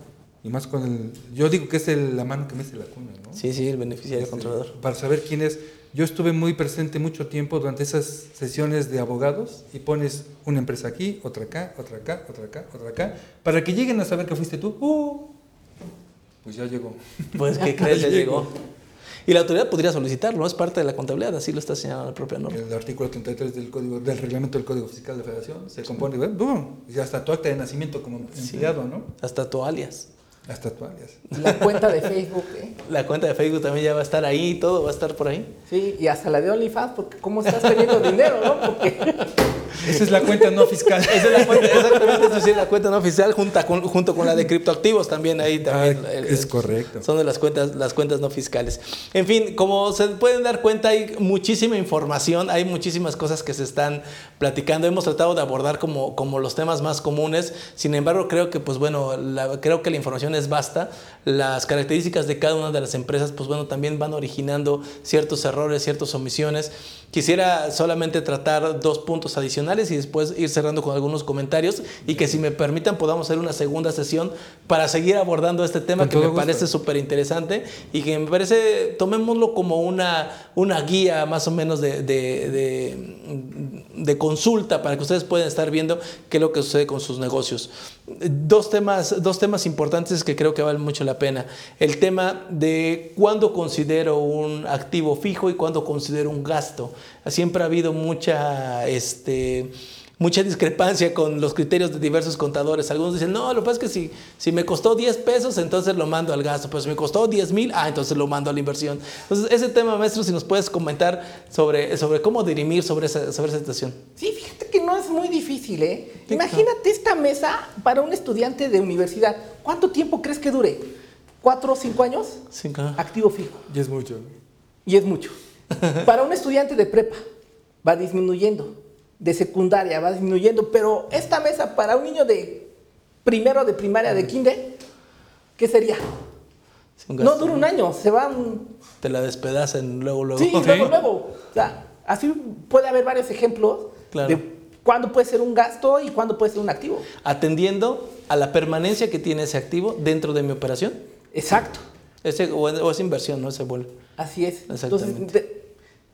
Y más con el. Yo digo que es el- la mano que mece la cuna, ¿no? Sí, sí, el beneficiario Este, controlador. Para saber quién es. Yo estuve muy presente mucho tiempo durante esas sesiones de abogados y pones una empresa aquí, otra acá, otra acá, otra acá, otra acá, para que lleguen a saber que fuiste tú. ¡Uh! pues ya llegó. Pues, ¿qué (laughs) crees? Ya Llegó. Y la autoridad podría solicitarlo. Es parte de la contabilidad, así lo está señalando la propia norma. El artículo 33 del código del reglamento del Código Fiscal de la Federación se compone, ¡boom! Y hasta tu acta de nacimiento como empleado, ¿no? Hasta tu alias. Hasta tu alias. La cuenta de Facebook, ¿eh? La cuenta de Facebook también ya va a estar ahí, todo va a estar por ahí. Sí, y hasta la de OnlyFans, porque cómo estás teniendo (laughs) dinero, ¿no? Porque (laughs) Esa es la cuenta no fiscal. Esa es la cuenta, exactamente, eso sí, la cuenta no oficial junto con, junto con la de criptoactivos también ahí también. Ah, el- es correcto. Son de las cuentas, las cuentas no fiscales. En fin, como se pueden dar cuenta, hay muchísima información, hay muchísimas cosas que se están platicando. Hemos tratado de abordar como, como los temas más comunes. Sin embargo, creo que, pues bueno, la- creo que la información es vasta. Las características de cada una de las empresas, pues bueno, también van originando ciertos errores, ciertas omisiones. Quisiera solamente tratar dos puntos adicionales y después ir cerrando con algunos comentarios y que si me permitan podamos hacer una segunda sesión para seguir abordando este tema Con que me gusto. parece súper interesante y que me parece, tomémoslo como una, una guía más o menos de, de- de- de consulta para que ustedes puedan estar viendo qué es lo que sucede con sus negocios. Dos temas, dos temas importantes que creo que valen mucho la pena. El tema de cuándo considero un activo fijo y cuándo considero un gasto. Siempre ha habido mucha... Este, mucha discrepancia con los criterios de diversos contadores. Algunos dicen, no, lo que pasa es que si, si me costó 10 pesos, entonces lo mando al gasto, pero si me costó 10 mil, ah, entonces lo mando a la inversión. Entonces, ese tema, maestro, si nos puedes comentar sobre, sobre cómo dirimir sobre esa, sobre esa situación. Sí, fíjate que no es muy difícil, ¿eh? Imagínate esta mesa para un estudiante de universidad. ¿Cuánto tiempo crees que dure? ¿Cuatro o cinco años? Claro. Activo fijo. Y es mucho. Y es mucho. Para un estudiante de prepa va disminuyendo. De secundaria va disminuyendo. Pero esta mesa para un niño de primero de primaria, de kinder, ¿qué sería? No dura un año, se van Te la despedazan luego, luego. Sí, luego, luego. O sea, así puede haber varios ejemplos Claro. de cuándo puede ser un gasto y cuándo puede ser un activo. Atendiendo a la permanencia que tiene ese activo dentro de mi operación. Exacto, Ese, o, o esa inversión, ¿no? Se vuelve. así es. Entonces,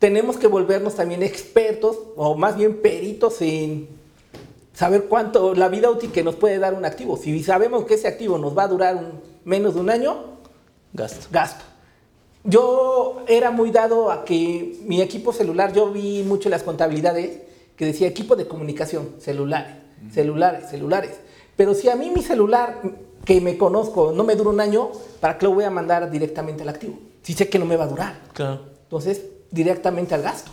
tenemos que volvernos también expertos o más bien peritos en saber cuánto la vida útil que nos puede dar un activo. Si sabemos que ese activo nos va a durar un- menos de un año, Gasto. gasto. Yo era muy dado a que mi equipo celular, yo vi mucho las contabilidades que decía equipo de comunicación, celulares, celulares, celulares. Pero si a mí mi celular, que me conozco, no me dura un año, ¿para qué lo voy a mandar directamente al activo? Si sé que no me va a durar. Claro, Entonces, directamente al gasto.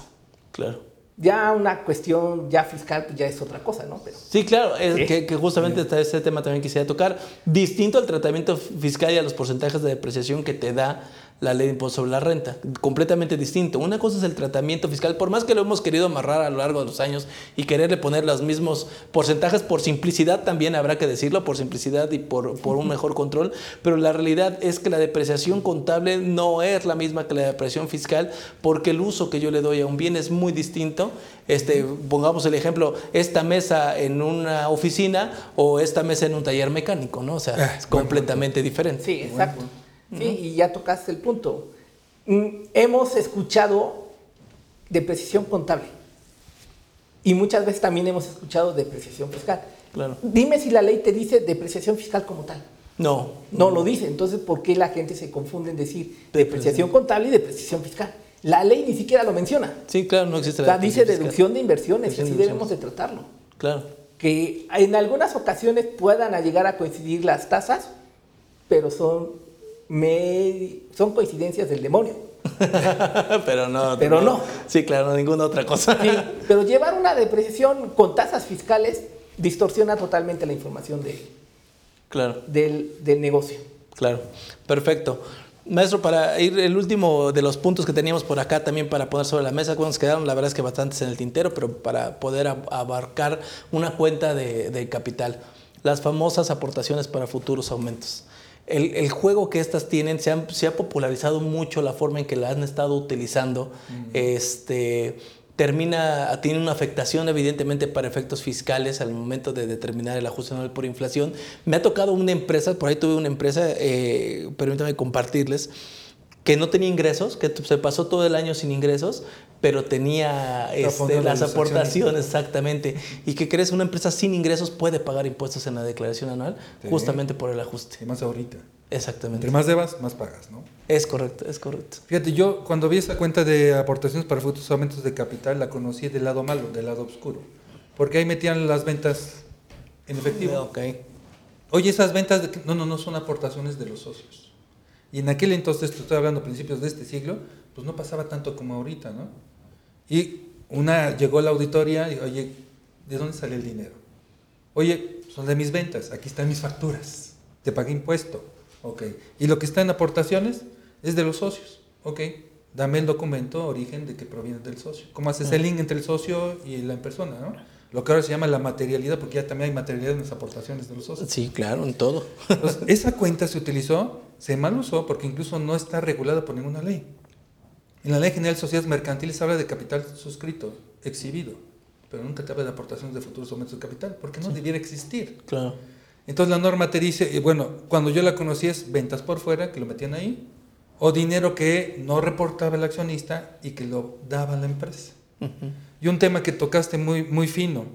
claro. Ya una cuestión ya fiscal pues ya es otra cosa, ¿no? Pero Sí, claro, es Sí. Que, que justamente está ese tema también quisiera tocar. Distinto al tratamiento fiscal y a los porcentajes de depreciación que te da la ley de impuesto sobre la renta, completamente distinto. Una cosa es el tratamiento fiscal, por más que lo hemos querido amarrar a lo largo de los años y quererle poner los mismos porcentajes por simplicidad, también habrá que decirlo, por simplicidad y por, por un mejor control, pero la realidad es que la depreciación contable no es la misma que la depreciación fiscal porque el uso que yo le doy a un bien es muy distinto. Este, pongamos el ejemplo, esta mesa en una oficina o esta mesa en un taller mecánico, ¿no? O sea, Ah, es completamente diferente. Sí, exacto. Sí, y ya tocaste el punto. Mm, Hemos escuchado depreciación contable y muchas veces también hemos escuchado depreciación fiscal. Claro. Dime si la ley te dice depreciación fiscal como tal. No, No lo dice, entonces ¿por qué la gente se confunde en decir depreciación contable y depreciación fiscal? La ley ni siquiera lo menciona. Sí, claro, no existe la sea, dice deducción de inversiones, y así de debemos de tratarlo. Claro. Que en algunas ocasiones puedan llegar a coincidir las tasas, pero son, me- son coincidencias del demonio. (laughs) pero no. Pero no. Sí, claro, ninguna otra cosa. Sí, pero llevar una depreciación con tasas fiscales distorsiona totalmente la información de- claro, del, del negocio. claro. Perfecto. Maestro, para ir el último de los puntos que teníamos por acá también para poner sobre la mesa, nos quedaron la verdad es que bastantes en el tintero, pero para poder ab- abarcar una cuenta de, de capital, las famosas aportaciones para futuros aumentos. El, el juego que estas tienen, se, han- se ha popularizado mucho la forma en que la han estado utilizando. este, termina, tiene una afectación evidentemente para efectos fiscales al momento de determinar el ajuste anual por inflación. Me ha tocado una empresa, por ahí tuve una empresa, eh, permítanme compartirles, que no tenía ingresos, que se pasó todo el año sin ingresos, pero tenía este, las aportaciones, exactamente. Y que crees, una empresa sin ingresos puede pagar impuestos en la declaración anual Sí. justamente por el ajuste. Y más ahorita. Exactamente. Entre más debas, más pagas, ¿no? Es correcto, es correcto. Fíjate, yo cuando vi esa cuenta de aportaciones para futuros aumentos de capital, la conocí del lado malo, del lado oscuro. Porque ahí metían las ventas en efectivo. Ok. Oye, esas ventas, de no, no, no son aportaciones de los socios. Y en aquel entonces, te estoy hablando principios de este siglo, pues no pasaba tanto como ahorita, ¿no? Y una llegó a la auditoría y, oye, ¿de dónde sale el dinero? Oye, son de mis ventas, aquí están mis facturas, te pagué impuesto, ok. Y lo que está en aportaciones es de los socios, ok. Dame el documento origen de que proviene del socio. ¿Cómo haces el link entre el socio y la persona, no? Lo que ahora se llama la materialidad, porque ya también hay materialidad en las aportaciones de los socios. Sí, claro, en todo. Entonces, esa cuenta se utilizó, se mal usó porque incluso no está regulada por ninguna ley. En la Ley General de Sociedades Mercantiles habla de capital suscrito, exhibido, pero nunca te habla de aportaciones de futuros aumentos de capital, porque no debiera existir. Claro. Entonces la norma te dice, eh, bueno, cuando yo la conocí es ventas por fuera, que lo metían ahí, o dinero que no reportaba el accionista y que lo daba la empresa. Y un tema que tocaste muy, muy fino.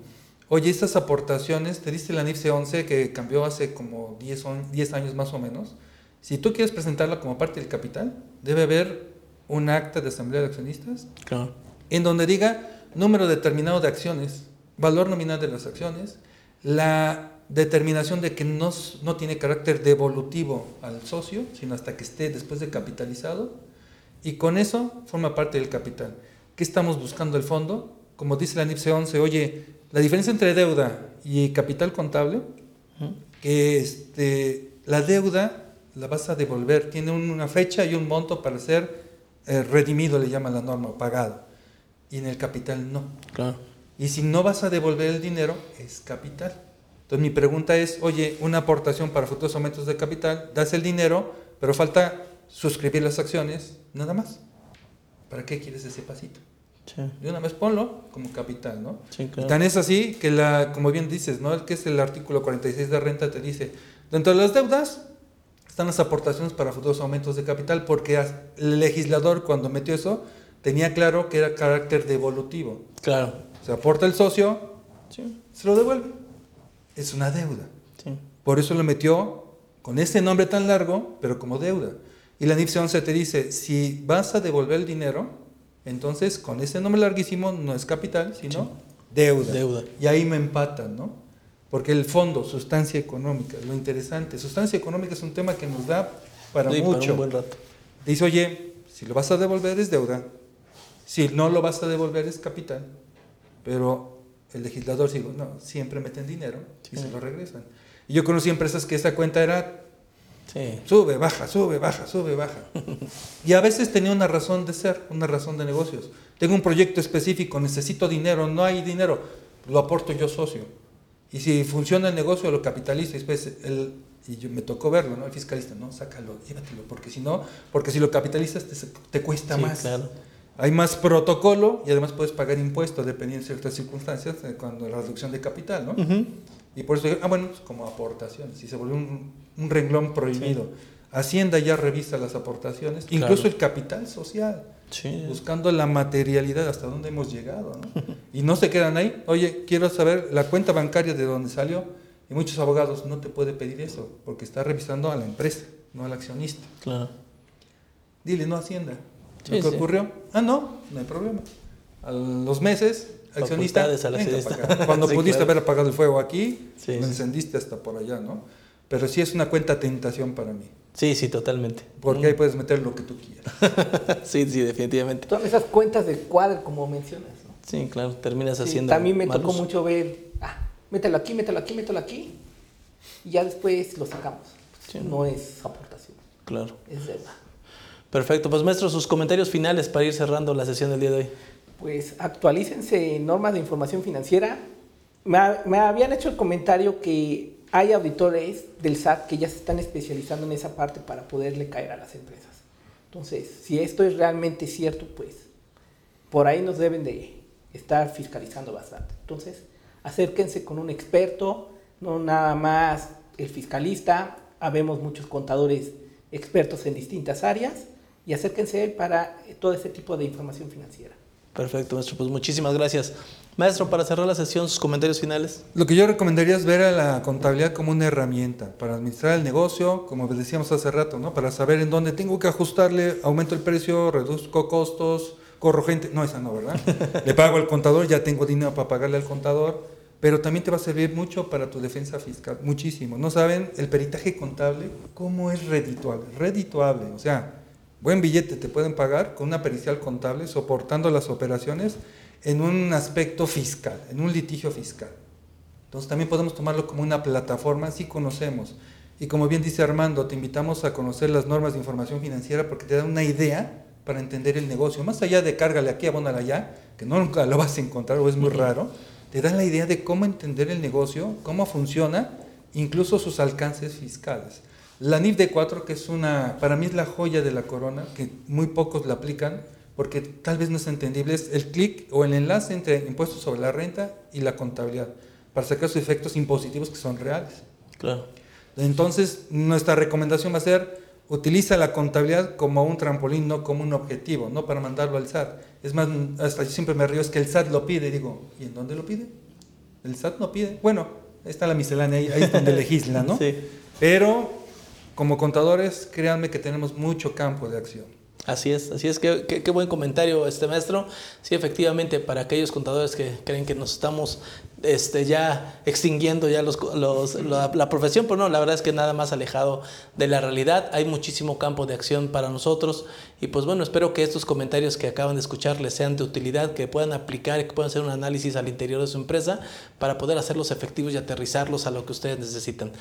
Oye, estas aportaciones, te diste la NIFC 11 que cambió hace como 10, on- 10 años más o menos. Si tú quieres presentarla como parte del capital, debe haber un acta de asamblea de accionistas Claro. en donde diga número determinado de acciones, valor nominal de las acciones, la determinación de que no tiene carácter devolutivo al socio, sino hasta que esté después de capitalizado, y con eso forma parte del capital. ¿Qué estamos buscando el fondo? Como dice la NIPSE 11, oye, la diferencia entre deuda y capital contable, que este, la deuda la vas a devolver, tiene una fecha y un monto para ser eh, redimido, le llama la norma, o pagado. Y en el capital no. Claro. Y si no vas a devolver el dinero, es capital. Entonces mi pregunta es, oye, una aportación para futuros aumentos de capital, das el dinero, pero falta suscribir las acciones, nada más. ¿Para qué quieres ese pasito? Sí. De una vez ponlo como capital, ¿no? Sí, Y claro. tan es así que, la, como bien dices, ¿no? El que es el artículo 46 de renta te dice, dentro de las deudas están las aportaciones para futuros aumentos de capital, porque el legislador cuando metió eso tenía claro que era carácter devolutivo. Claro. Se aporta el socio, Sí. se lo devuelve. Es una deuda. Sí. Por eso lo metió con ese nombre tan largo, pero como deuda. Y la NIPSE 11 te dice, si vas a devolver el dinero, entonces con ese nombre larguísimo no es capital, sino deuda. Deuda. Y ahí me empatan, ¿no? Porque el fondo, sustancia económica, lo interesante, sustancia económica es un tema que nos da para Sí, mucho. un buen rato. Dice, oye, si lo vas a devolver es deuda, si no lo vas a devolver es capital, pero el legislador digo, no, siempre meten dinero y Sí. se lo regresan. Y yo conocí empresas que esa cuenta era Sí. Sube, baja, sube, baja, sube, baja. Y a veces tenía una razón de ser, una razón de negocios. Tengo un proyecto específico, necesito dinero, no hay dinero, lo aporto yo socio. Y si funciona el negocio, lo capitalizo. Y después el, y yo, me tocó verlo, ¿no? El fiscalista, no, sácalo, llévatelo, porque si no, porque si lo capitalizas te, te cuesta Sí, más. claro. Hay más protocolo y además puedes pagar impuestos dependiendo de ciertas circunstancias, eh, cuando la reducción de capital, ¿no? Y por eso, ah, bueno, pues como aportaciones, y se volvió un, un renglón prohibido. Hacienda ya revisa las aportaciones, Claro. incluso el capital social, Sí. buscando la materialidad hasta dónde hemos llegado, ¿no? Y no se quedan ahí, oye, quiero saber la cuenta bancaria de dónde salió, y muchos abogados no te puede pedir eso, porque está revisando a la empresa, no al accionista. Claro. Dile, no Hacienda. Sí, ¿Lo que sí. ocurrió? Ah, no, no hay problema. A los meses, accionista. (laughs) Cuando Sí, pudiste claro. haber apagado el fuego aquí, lo encendiste hasta por allá, ¿no? Pero sí es una cuenta tentación para mí, Sí, sí, totalmente. porque ahí puedes meter lo que tú quieras. (laughs) sí, sí, definitivamente. Todas esas cuentas de cuadro, como mencionas. ¿no? Sí, claro, terminas Sí, haciendo. también me tocó uso. mucho ver, ah, mételo aquí, mételo aquí, mételo aquí, y ya después lo sacamos. Sí. No es aportación, Claro. es deuda. Perfecto. Pues, maestro, sus comentarios finales para ir cerrando la sesión del día de hoy. Pues actualícense en normas de información financiera. Me, ha- me habían hecho el comentario que hay auditores del SAT que ya se están especializando en esa parte para poderle caer a las empresas. Entonces, si esto es realmente cierto, pues por ahí nos deben de estar fiscalizando bastante. Entonces, acérquense con un experto, no nada más el fiscalista, habemos muchos contadores expertos en distintas áreas y acérquense para todo ese tipo de información financiera. Perfecto, maestro. Pues muchísimas gracias. Maestro, para cerrar la sesión, sus comentarios finales. Lo que yo recomendaría es ver a la contabilidad como una herramienta para administrar el negocio, como decíamos hace rato, ¿no? Para saber en dónde tengo que ajustarle, aumento el precio, reduzco costos, corro gente. No, esa no, ¿verdad? (laughs) Le pago al contador, ya tengo dinero para pagarle al contador, pero también te va a servir mucho para tu defensa fiscal, muchísimo. No saben el peritaje contable, cómo es redituable, redituable, o sea, buen billete te pueden pagar con una pericial contable soportando las operaciones en un aspecto fiscal, en un litigio fiscal. Entonces también podemos tomarlo como una plataforma, si conocemos. Y como bien dice Armando, te invitamos a conocer las normas de información financiera porque te dan una idea para entender el negocio. Más allá de cárgale aquí, abónale allá, que no nunca lo vas a encontrar o es muy raro, te dan la idea de cómo entender el negocio, cómo funciona, incluso sus alcances fiscales. La NIF D4, que es una, para mí es la joya de la corona, que muy pocos la aplican, porque tal vez no es entendible, es el clic o el enlace entre impuestos sobre la renta y la contabilidad, para sacar sus efectos impositivos que son reales. Claro. Entonces, nuestra recomendación va a ser, utiliza la contabilidad como un trampolín, no como un objetivo, no para mandarlo al SAT. Es más, hasta yo siempre me río, es que el SAT lo pide, y digo, ¿y en dónde lo pide? El SAT no pide. Bueno, ahí está la miscelánea, ahí, ahí es donde (laughs) legisla, ¿no? Sí. Pero, como contadores, créanme que tenemos mucho campo de acción. Así es, así es. Qué, buen comentario, este maestro. Sí, efectivamente, para aquellos contadores que creen que nos estamos este, ya extinguiendo ya los, los- la, la profesión, pero no, la verdad es que nada más alejado de la realidad. Hay muchísimo campo de acción para nosotros. Y pues bueno, espero que estos comentarios que acaban de escuchar les sean de utilidad, que puedan aplicar y que puedan hacer un análisis al interior de su empresa para poder hacerlos efectivos y aterrizarlos a lo que ustedes necesitan.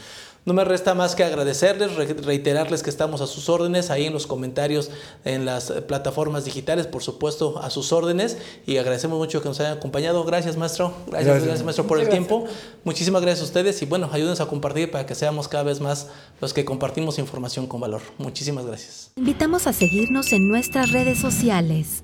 No me resta más que agradecerles, re- reiterarles que estamos a sus órdenes ahí en los comentarios en las plataformas digitales, por supuesto, a sus órdenes y agradecemos mucho que nos hayan acompañado. Gracias, maestro. Gracias, Gracias. gracias, maestro, por el tiempo. Muchísimas gracias a ustedes y bueno, ayúdenos a compartir para que seamos cada vez más los que compartimos información con valor. Muchísimas gracias. Invitamos a seguirnos en nuestras redes sociales.